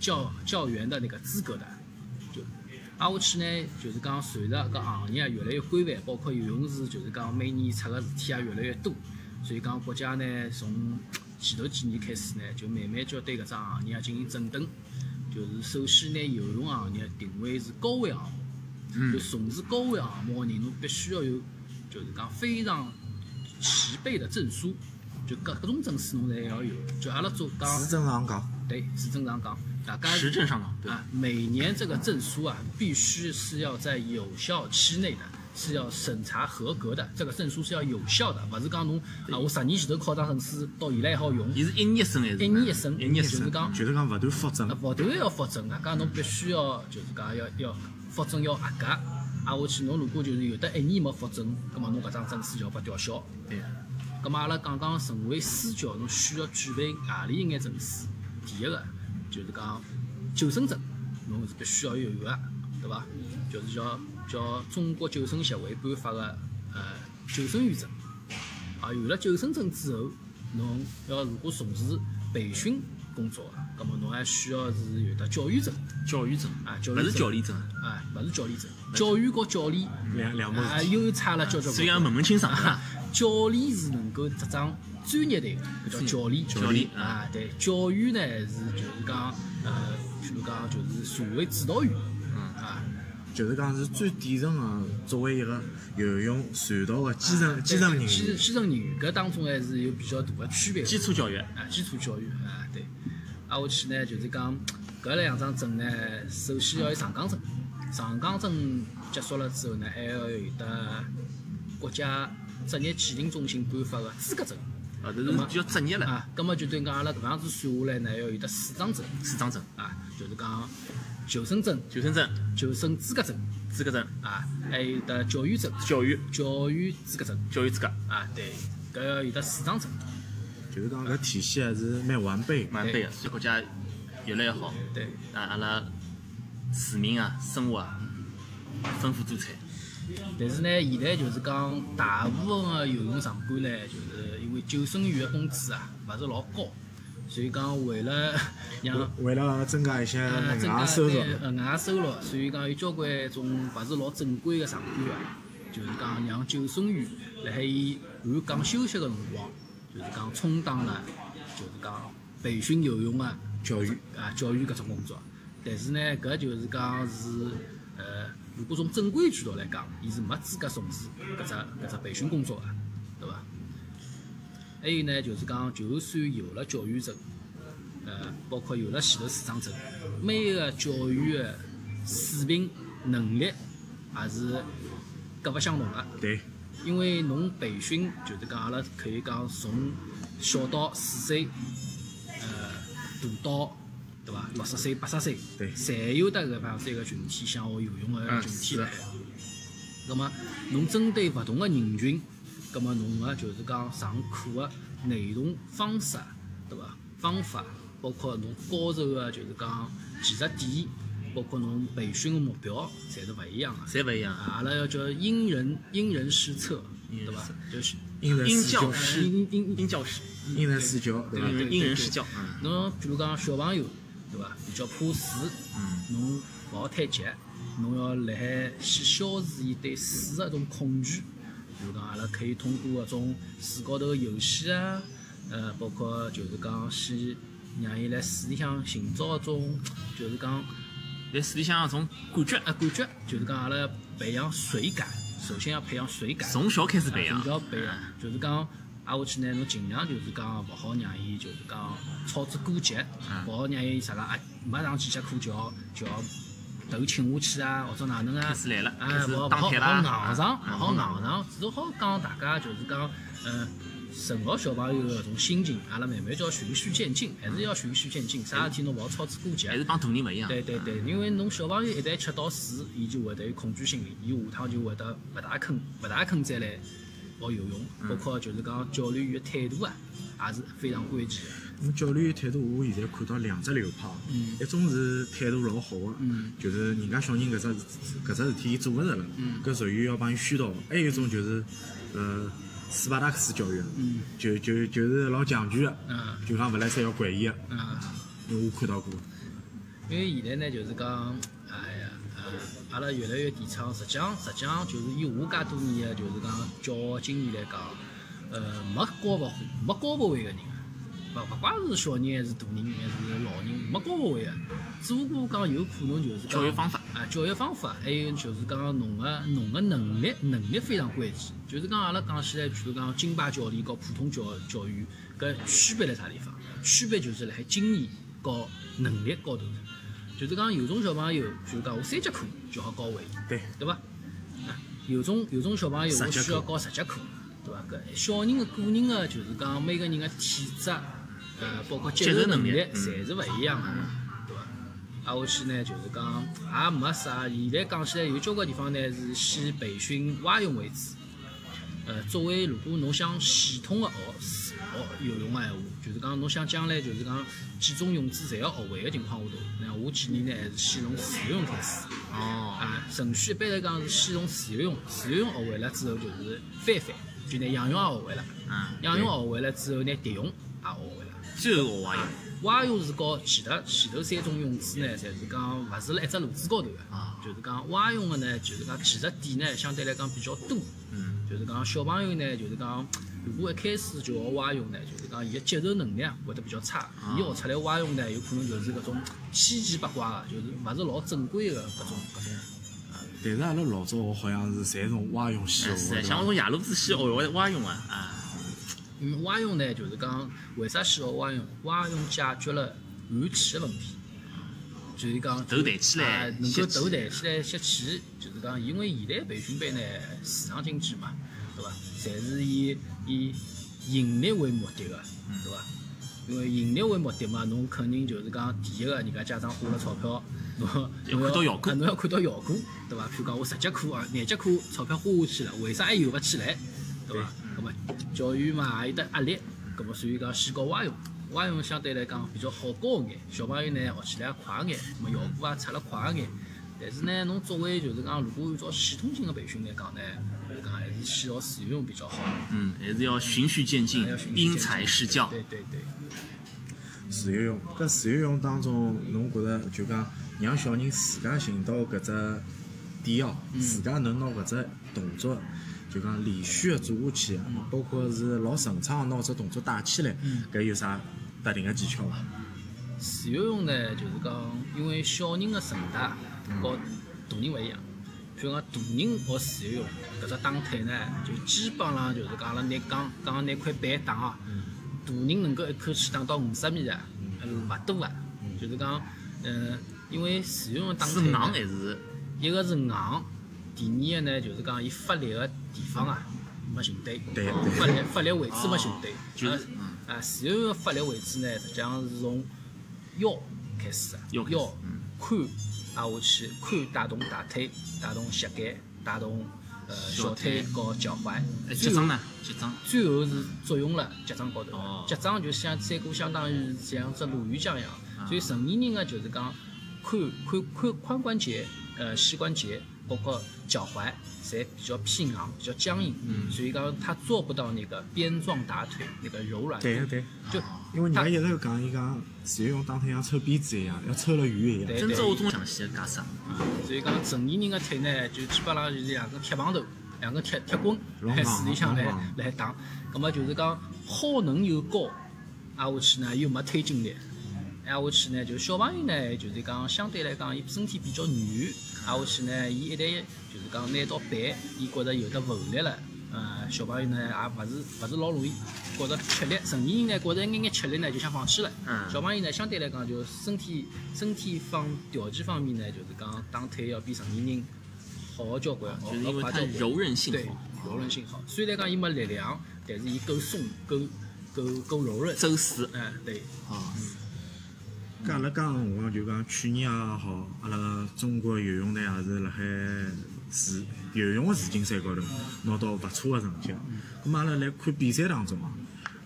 教教员的那个资格的。就挨下去呢，就是讲随着搿行业啊越来越规范，包括游泳池就是讲每年出个事体也越来越多，所以讲国家呢从前头几年开始呢，就慢慢就要对搿只行业啊进行整顿，就是首先呢游泳行业定位是高危项目，就从事高危项目个人，侬必须要有就是讲非常齐备的证书，就各各种证书侬侪要有。就阿拉做讲
是正常讲，
对，是正常讲，大家
实证上的，对？
啊，每年这个证书啊，必须是要在有效期内的，是要审查合格的。这个证书是要有效的，勿是讲侬啊，我十年前头考张证书，到现在还好用，
伊是一年一审还是？
一年一审，
一年生。
就是讲
就是讲勿断复证
啊，。勿断要复证啊，讲侬必须要就是讲要要复证要合格。挨下去，侬如果就是有的一年没复证，葛末侬搿张证书就要被吊销。
对，
咁嘛，阿拉讲讲成为私教，侬需要具备何里一眼证书？第一个就是讲救生证，侬是必须要有个，对伐？就是叫叫中国救生协会颁发个呃救生员证。啊，有了救生证之后，侬要如果从事培训工作个，咁么侬还需要是有的教育证
教育证
啊，教
勿
育证
是教练证，
啊，勿是教练证，教育和教练
两两码
啊
事。
又差了交交关关
所以要问问清爽
啊，教练是能够执掌专业队的，搿叫教练。
教练
啊，对，教育呢是就是讲呃，譬如讲就是社会指导员。
嗯
啊，
就是讲是最底层的，作为一个游泳传道个基层基层人员，
基基层人员搿当中还是有比较大的区别的。
基础教育，
啊，基础教育啊，对。挨下去呢，就是讲搿两张证呢，首先要有上岗证，上岗证结束了之后呢，还要有得国家职业鉴定中心颁发个资格证
啊，这是比较职业了，
啊。葛末就等于讲阿拉搿样子算下来呢，要有得四张证。
四张证，
啊，就是讲求生证、
求生证、
求生资格证。
资格证、
啊，还有得教育证、
教育。
教育资格证。
教育资格，
啊，对，搿要有得四张证，
就是讲搿体系还是蛮完备。
蛮备个，所以国家越来越好，
对。
啊，阿拉市民啊，生活啊，丰富多彩，
但是呢，现在就是讲大部分的游泳场馆呢，就是因为救生员的工资啊，勿是老高，所以讲为了让
为了增加一些
呃，
额外收入，
额外收入，所以讲有交关种勿是老正规个场馆啊，就是讲让救生员辣海伊换讲休息个辰光，就是讲充当了就是讲培训游泳个
教育
啊教育搿种工作。但是呢，搿就是讲是呃，如果从正规渠道来讲，伊是没资格从事搿只搿只培训工作个，对伐？还有呢，就是讲，就算有了教育证，呃，包括有了前头四张证，每一个教育的水平能力也是各勿相同个。
对，
因为侬培训就是讲阿拉可以讲从小到四岁，呃，大到对伐？六十岁、八十岁，
对
侪有得搿方三个群体想学游泳个
嗯
群体
是
辣海。葛么，侬针对勿同个人群，葛么侬个就是讲上课个内容方式，对伐？方法，包括侬教授个就是讲技术点，包括侬培训个目标，侪是勿一样个。
侪勿一样。
啊，阿拉要叫因人因人施策，对伐？就是
因人
因
施教，
教施
因因
因教施，
因人施教，对伐？
因人施教。嗯
侬比如讲小朋友，对伐？比较怕水，
嗯
侬勿好太急，侬要辣海先消除伊对水个一种恐惧。比如讲，阿拉可以通过搿种水高头个游戏啊，呃，包括就是讲先让伊辣水里向寻找一种，就是讲
在水里向种感觉，
啊感觉，就是讲阿拉培养水感，首先要培养水感。
从小开始培养
从。小培养，就是讲挨下去呢，侬尽量就是讲勿好让伊就是讲操之过急，勿好让伊啥个啊，没上几节课就要就要头倾下去啊，或者哪能啊
开，始来
勿好勿好硬上，勿
嗯
好硬上，至少好讲大家就是讲，嗯。承诺小朋友个搿种心情，阿拉慢慢叫循序渐进，还是要循序渐进。啥事体侬勿好操之过急。
还是帮大人勿一样。
对对对，因为侬小朋友一旦吃到水，伊就会得有恐惧心理，伊下趟就会得勿大肯勿大肯再来学游泳，包括就是讲教练员的态度啊，也是非常关键的。
侬教练员态度，我现在看到两只流派，
嗯。
一种是态度老好个，
嗯。
就是人家小人搿只搿只事体伊做勿着了，
嗯。
搿属于要帮伊宣导。还有一种就是，呃，斯巴达克斯教育，
嗯。
就就就是老强权个，
嗯。
就讲勿来三要管伊个，
嗯，
因为我看到过。
因为现在呢，就是讲，哎呀，呃，阿拉越来越提倡，实际上实际上就是以我介多年的就是讲教学经验来讲，呃，没教勿没教勿会个人。勿勿怪是小人还是大人还是老人，没教勿会个，只不过讲有可能就是
教育方法
啊，教育方法，还有就是讲侬个侬个能力，能力非常关键。就是讲阿拉讲起来，譬如讲金牌教练和普通教教育搿区别辣啥地方？区别就是辣海经验和能力高头。就是讲有种小朋友，譬如讲我三节课就好教会伊，
对，
对伐？啊，有种有种小朋友我需要
课
教十节课，对伐？搿小人的个人个就是讲每个人的体质，呃，包括接
接受
受能力，侪是勿一样个，对伐？挨下去呢，就是讲也没啥。现在讲起来有交关地方呢是先培训蛙泳为主。呃，作为如果侬想系统个学学游泳个闲话，就是讲侬想将来就是讲几种泳姿侪要学会个情况下头，那我建议呢还是先从自由泳开始。
哦，
啊，程序一般来讲是先从自由泳，自由泳学会了之后就是翻翻，就拿仰泳也学会了，
嗯，
仰泳学会了之后拿蝶泳也学会了。
最后学蛙泳。
蛙泳是和前头前头三种泳姿呢，侪是讲勿是辣一只路子高头个，
啊
就是讲蛙泳个呢，就是讲技术点呢相对来讲比较多，
嗯，
就是讲小朋友呢，就是讲如果一开始就学蛙泳呢，就是讲伊个接受能力啊会得比较差，伊学出来蛙泳呢，有可能就是搿种千奇百怪个，就是勿是老正规个搿种搿种。
但是阿拉老早好像是侪从蛙泳先学的，
是像我从夜路子先学会蛙泳啊，啊，
嗯，蛙泳呢，就是讲为啥先学蛙泳？蛙泳解决了换气的问题，就是讲
头抬起来
啊能够头抬起来吸气，就是讲因为现在培训班呢市场经济嘛，对伐？侪是以以盈利为目的个，对伐？因为盈利为目的嘛，侬肯定就是讲第一个，人家家长花了钞票，侬
要
侬
看到效果
啊侬要看到效果，对伐？譬如讲我十节课啊，廿节课钞票花下去了，为啥还游勿起来？对伐？那么教育嘛也有得压力，那么所以讲先教蛙泳，蛙泳相对来讲比较好教一眼，小朋友呢学起来也快一眼，咁么效果也出了快一眼。但是呢，侬作为就是讲，如果按照系统性的培训来讲呢，就是讲还是先学自由泳比较好。
嗯，还是要循序渐进因材施教。
对对对。
自由泳，搿自由泳当中，侬觉着就讲让小人自家寻到搿只点哦，自家能拿搿只动作，就讲连续个做下去，包括是老顺畅地拿只动作带起来，搿有啥特定个技巧伐？
自由泳呢，就是讲，因为小人个韧带和大人勿一样。譬如讲，大人学自由泳，搿只打腿呢，就基本上就是讲，阿拉拿讲讲拿块板打哦，大人能够一口气打到五十米啊，呃勿多啊。就是讲，嗯，因为自由泳打
是硬还是？
一个是硬，第二个呢就是讲伊发力个地方啊没寻对，
对
发力发力位置没寻对，
就是
啊啊，自由泳个发力位置呢，实际上是从腰开始的，
腰
腰髋啊下去，髋带动大腿，带动膝盖，带动呃
小
小腿
腿
和脚踝，
脚掌呢？脚掌
最后是作用了脚掌高头
哦。
脚掌就像三个相当于像只鲈鱼浆一样，所以成年人呢就是讲髋髋髋髋关节、呃膝关节，包括脚踝，侪比较偏硬、比较僵硬，所以讲他做不到那个鞭状打腿那个柔软度。
对对，
就
因为人家一直讲，伊讲自由泳打腿像抽鞭子一样，要抽了远一样。
对
真正我中详细个解释。
所以讲成年人个腿呢，就基本上就是两个铁棒头，两个铁铁棍在水里向来来打。葛么就是讲耗能又高，挨下去呢又没推进力，挨下去呢就小朋友呢就是讲相对来讲伊身体比较软，挨下去呢伊一旦就是讲拿到板，伊觉着有得浮力了。呃，小朋友呢也勿是勿是老容易觉着吃力，成年人呢觉着一眼眼吃力呢就想放弃了。
嗯
小朋友呢相对来讲就身体身体方条件方面呢，就是讲打腿要比成年人好交关，好
就是因为它柔韧性
对
好，
柔韧性好。虽然讲伊没力量，但是伊够松，够够够柔韧。
走势
哎，对，
啊，
搿阿拉讲个辰光就讲去年也好，阿拉中国游泳队也是辣海世游泳个世锦赛高头拿到勿错个成绩。咁么阿拉来看比赛当中啊，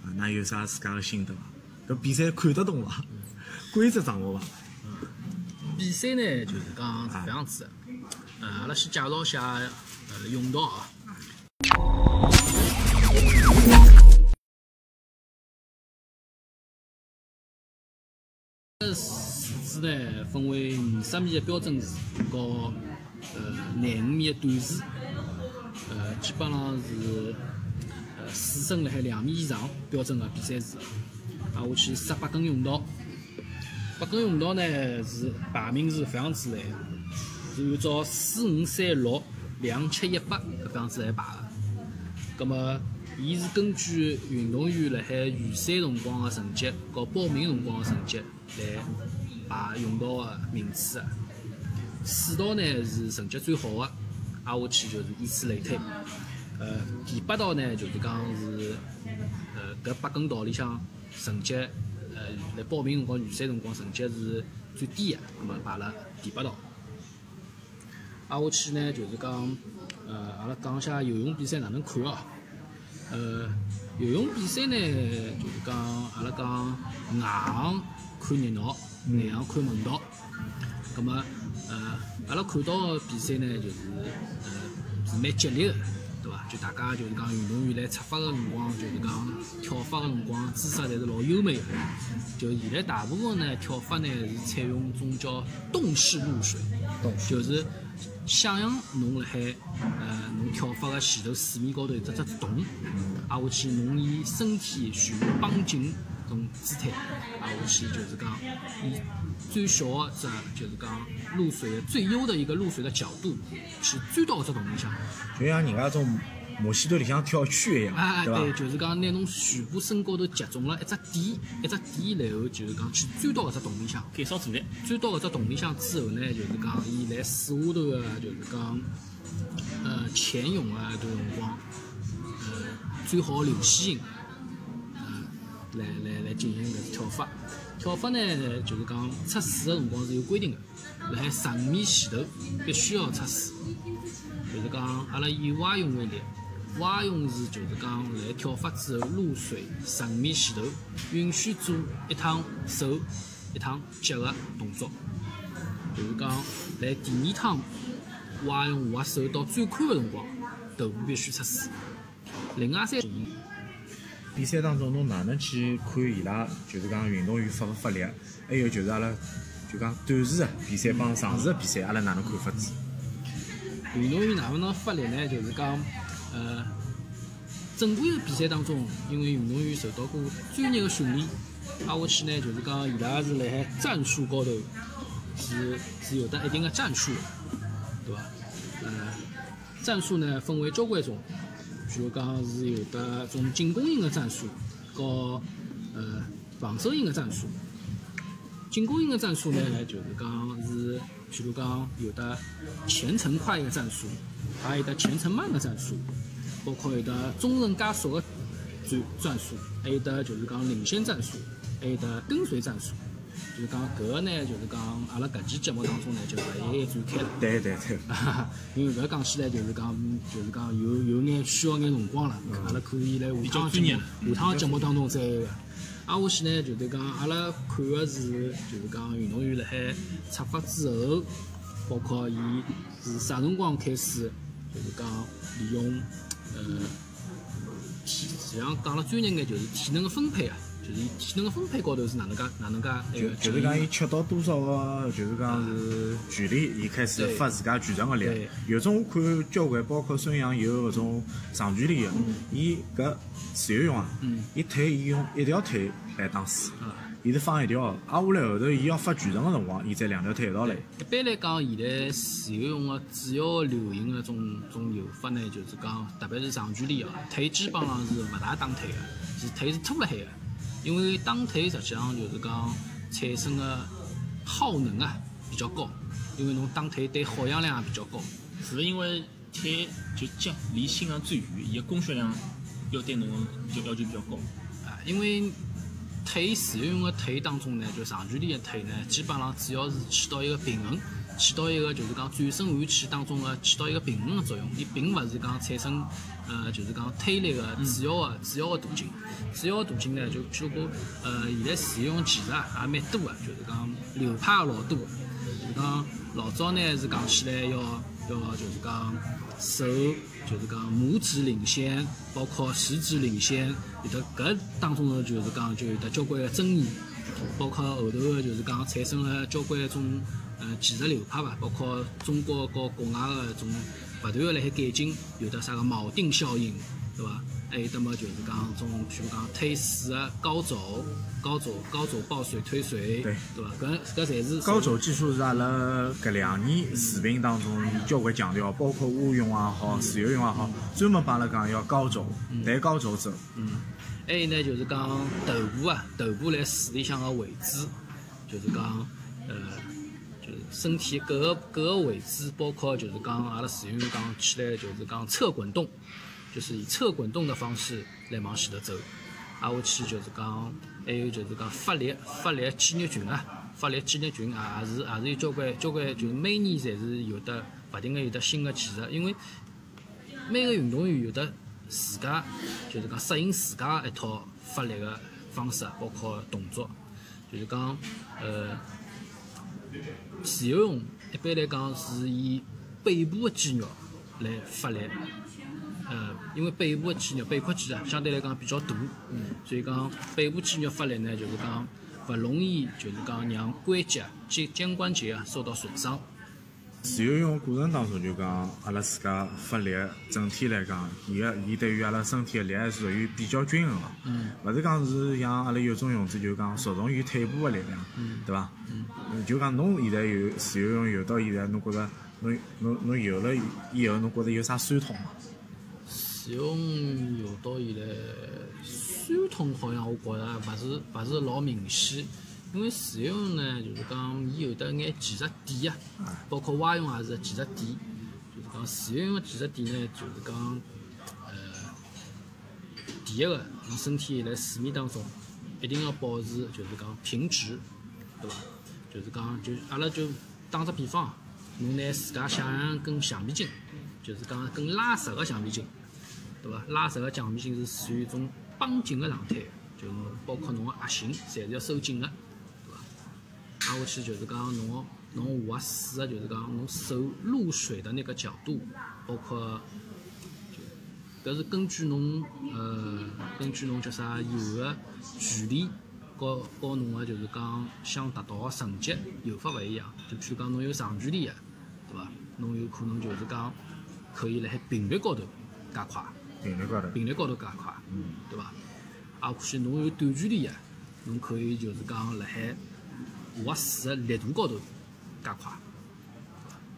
啊，㑚有啥自家个心得伐？搿比赛看得懂伐？规则掌握伐？
比赛呢就是讲是搿样子的。呃，阿拉先介绍下呃泳道啊。池子呢分为五十米的标准池和呃廿五米的短池，呃基本上是呃水深辣海两米以上标准的比赛池，啊我去十八根泳道。八根泳道呢是排名是搿样子来的，是按照四五三六两七一八搿样子来排的。葛么，伊是根据运动员辣海预赛辰光个成绩和报名辰光个成绩来排泳道个名次的。四道呢是成绩最好个，挨下去就是以此类推。呃，第八道呢就是讲是呃搿八根道里向成绩呃来报名辰光预赛辰光成绩是最低个，葛么排了第八道。挨下去呢就是讲呃阿拉讲一下游泳比赛哪能看哦。呃，游泳比赛呢就是讲阿拉讲外行看热闹，内行看门道。咁么呃阿拉看到个比赛呢就是呃是蛮激烈个。对伐？就大家就是讲运动员来出发个辰光，就是讲跳法个辰光姿势侪是老优美个。就现在大部分呢跳法呢是采用种叫动式入水，就是想象侬辣海呃侬跳法个前头水面高头有只只洞，挨下去侬以身体全部绷紧种姿态，挨下去就是讲以最小的只就是讲入水的最优的一个入水的角度去钻到搿只洞里向。
就像人家种摩西头里向跳圈一样，
啊，
对
对，
伐？
就是讲拿侬全部身高头集中了一只点，一只点，然后就是讲去钻到搿只洞里向。
减少阻力。
钻到搿只洞里向之后呢，就是讲伊来水下头个，就是讲呃潜泳啊，搿段辰光，呃最好流线型，呃来来来进行搿跳法。跳法呢，就是讲出水个辰光是有规定个，辣海十五米前头必须要出水。就是讲阿拉以蛙泳为例，蛙泳是就是讲辣跳法之后入水十五米前头，允许做一趟手、一趟脚个动作。就是讲辣第二趟蛙泳划手到最宽个辰光，头部必须出水。另外三进行。
比赛当中侬哪能去看伊拉，就是讲运动员发勿发力，还有就是阿拉就讲短时个比赛帮长时个比赛，阿拉哪能看法子？
运动员哪能能发力呢？就是讲，呃，正规的比赛当中，因为运动员受到过专业的训练，挨下去呢，就是讲伊拉是辣海战术高头是是有得一定的战术的，对伐？呃，战术呢分为交关种，比如讲是有的种进攻型的战术和呃防守型的战术。进攻型的战术呢，就是讲是，譬如讲有的前程快的战术，还有的前程慢的战术，包括有的中程加速的战战术，还有的就是讲领先战术，还有的跟随战术。就是讲搿个呢，就是讲阿拉搿期节目当中呢，就勿一一展开了。
对对对，
因为搿讲起来就是讲，就是讲有有眼需要眼辰光了，阿拉可以来下趟节目下趟节目当中再。挨下去呢，就是讲阿拉看个是，就是讲运动员辣海出发之后，包括伊是啥辰光开始，就是讲利用呃体，实际上讲了专业眼，就是体能个分配啊，就是伊体能个分配高头是哪能介哪能介那
就
个
就是讲伊吃到多少个，就是讲是距离，伊开始发自家全场个力。
对。
有种我看交关，包括孙杨有搿种长距离个，伊搿自由泳啊，伊腿伊用一条腿来打水，伊是放一条个，挨下来后头伊要发全场个辰光，伊再两条腿一道来。
一般来讲，现在自由泳个主要流行个种种游法呢，就是讲，特别是长距离个，腿基本上是勿大打腿个，是腿是拖辣海个。因为打腿实际上就是讲产生个耗能啊比较高，因为侬打腿对耗氧量也比较高。
是勿是因为腿就脚离心脏最远，伊个供血量要对侬就要求比较高？
啊，因为腿自由泳个腿当中呢，就长距离个腿呢，基本上主要是起到一个平衡，起到一个就是讲转身换气当中个起到一个平衡个作用。伊并勿是讲产生呃就是讲推力个主要个主要个途径。主要途径呢，就譬如讲呃现在使用技术也蛮多个，就是讲流派也老多个。就讲老早呢是讲起来要要就是讲手就是讲拇指领先，包括食指领先，有的搿当中呢就是讲就有得交关个争议，包括后头个就是讲产生了交关种呃技术流派伐，包括中国和国外个种勿断个辣海改进，有的啥个锚定效应，对伐？还有得么就是讲种，譬如讲推水个高走、高走、高走抱水推水，
对
对伐？搿搿侪是
高走技术是阿拉搿两年视频当中伊交关强调，包括蛙泳也好，自由泳也好，专门帮阿拉讲要高走，抬高走走。
还有呢，就是讲头部啊，头部辣水里向个位置，就是讲呃，就是身体各个各个位置，包括就是讲阿拉自由泳讲起来就是讲侧滚动，就是以侧滚动的方式来往前头走。挨下去就是讲，还有就是讲发力发力肌肉群啊，发力肌肉群啊，也是也是有交关交关，就是每年侪是有得勿停个有得新个技术，因为每个运动员有得自家就是讲适应自家一套发力个方式，包括动作，就是讲呃，自由泳一般来讲是以背部个肌肉来发力，呃，因为背部个肌肉、背阔肌啊，相对来讲比较大，所以讲背部肌肉发力呢，就是讲勿容易就是讲让关节、肩肩关节啊受到损伤。
自由泳过程当中就讲阿拉自家发力，整体来讲，伊个伊对于阿拉身体个力还是属于比较均衡个。嗯。勿是讲是像阿拉有种泳姿就讲着重于腿部个力量，对伐？嗯。就讲侬现在游自由泳游到现在，侬觉着侬侬侬游了以后，侬觉着有啥酸痛伐？
自由泳游到现在，酸痛好像我觉着勿是勿是老明显，因为自用呢，就是讲伊有得眼技术点啊，包括蛙泳也是个技术点，就是讲自由泳个技术点呢，就是讲，呃，第一个，侬身体辣水面当中一定要保持就是讲平直，对伐？就是讲就阿拉就打只比方，侬拿自家想象跟橡皮筋，就是讲跟拉直个橡皮筋。对伐？拉直个橡皮筋是属于一种绷紧个状态，就包括侬个核心，侪是要收紧个，挨下去就是讲侬侬划水个，就是讲侬手入水的那个角度，包括就搿是根据侬呃，根据侬叫啥游个距离，和和侬个就是讲想达到个成绩游法勿一样。就譬如讲侬有长距离个，对伐？侬有可能就是讲可以辣海频率高头加快，
频率高头，
频率高头加快，对伐？啊，或许侬有短距离个，侬可以就是讲辣海划水个力度高头加快。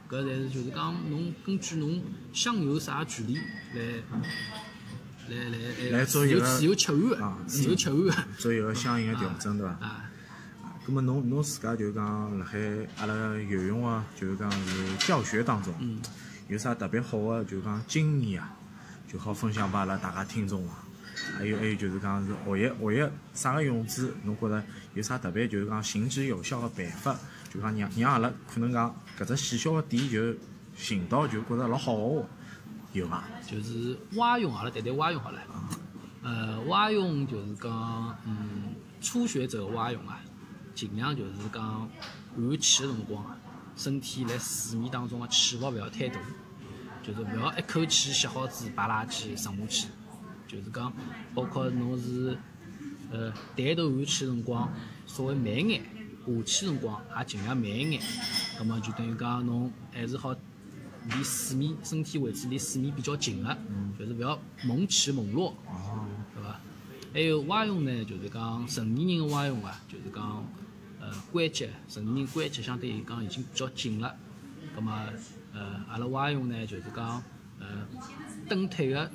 搿才是就是讲侬根据侬想有啥距离来来来
来做一个
自由自由切换
啊，
自由切换个
做一个相应个调整，对伐？
啊。
咁么侬侬自家就是讲辣海阿拉游泳啊，就是讲是教学当中，有啥特别好个就是讲经验啊，就好分享拨阿拉大家听众伐？还有还有就是讲是学习学习啥个泳姿，侬觉着有啥特别就是讲行之有效个办法？就讲让让阿拉可能讲搿只细小个点就寻到就觉着老好学，有伐？
就是蛙泳，阿拉谈谈蛙泳好了。呃，蛙泳就是讲，嗯，初学者蛙泳啊，尽量就是讲换气个辰光啊，身体辣水面当中个起伏勿要太大，就是勿要一口气吸好子摆垃圾沉下去。就是讲，包括侬是呃抬头换气个辰光稍微慢眼，下气辰光也尽量慢一眼。葛末就等于讲侬还是好离水面身体位置离水面比较近个，就是勿要猛起猛落，
哦，
对伐？还有蛙泳呢，就是讲成年人个蛙泳啊，就是讲呃关节，成年人关节相对于讲已经比较紧了。葛末呃阿拉蛙泳呢，就是讲呃蹬腿个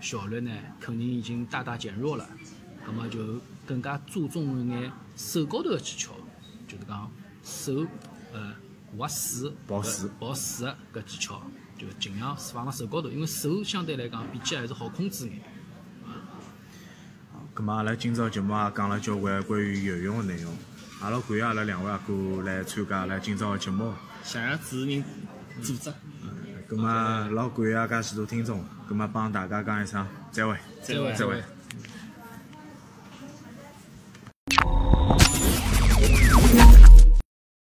效率呢，肯定已经大大减弱了。葛么就更加注重一眼手高头个技巧，就是讲手呃划水、
保水
保水个搿技巧，就尽量放辣手高头，因为手相对来讲比脚还是好控制眼。
咁么阿拉今朝节目也讲了交关关于游泳个内容，阿拉感谢阿拉两位阿哥来参加阿拉今朝个节目。
谢谢主持人组织，
咁么老感谢介许多听众，咁啊帮大家讲一声再会。
再会
再会。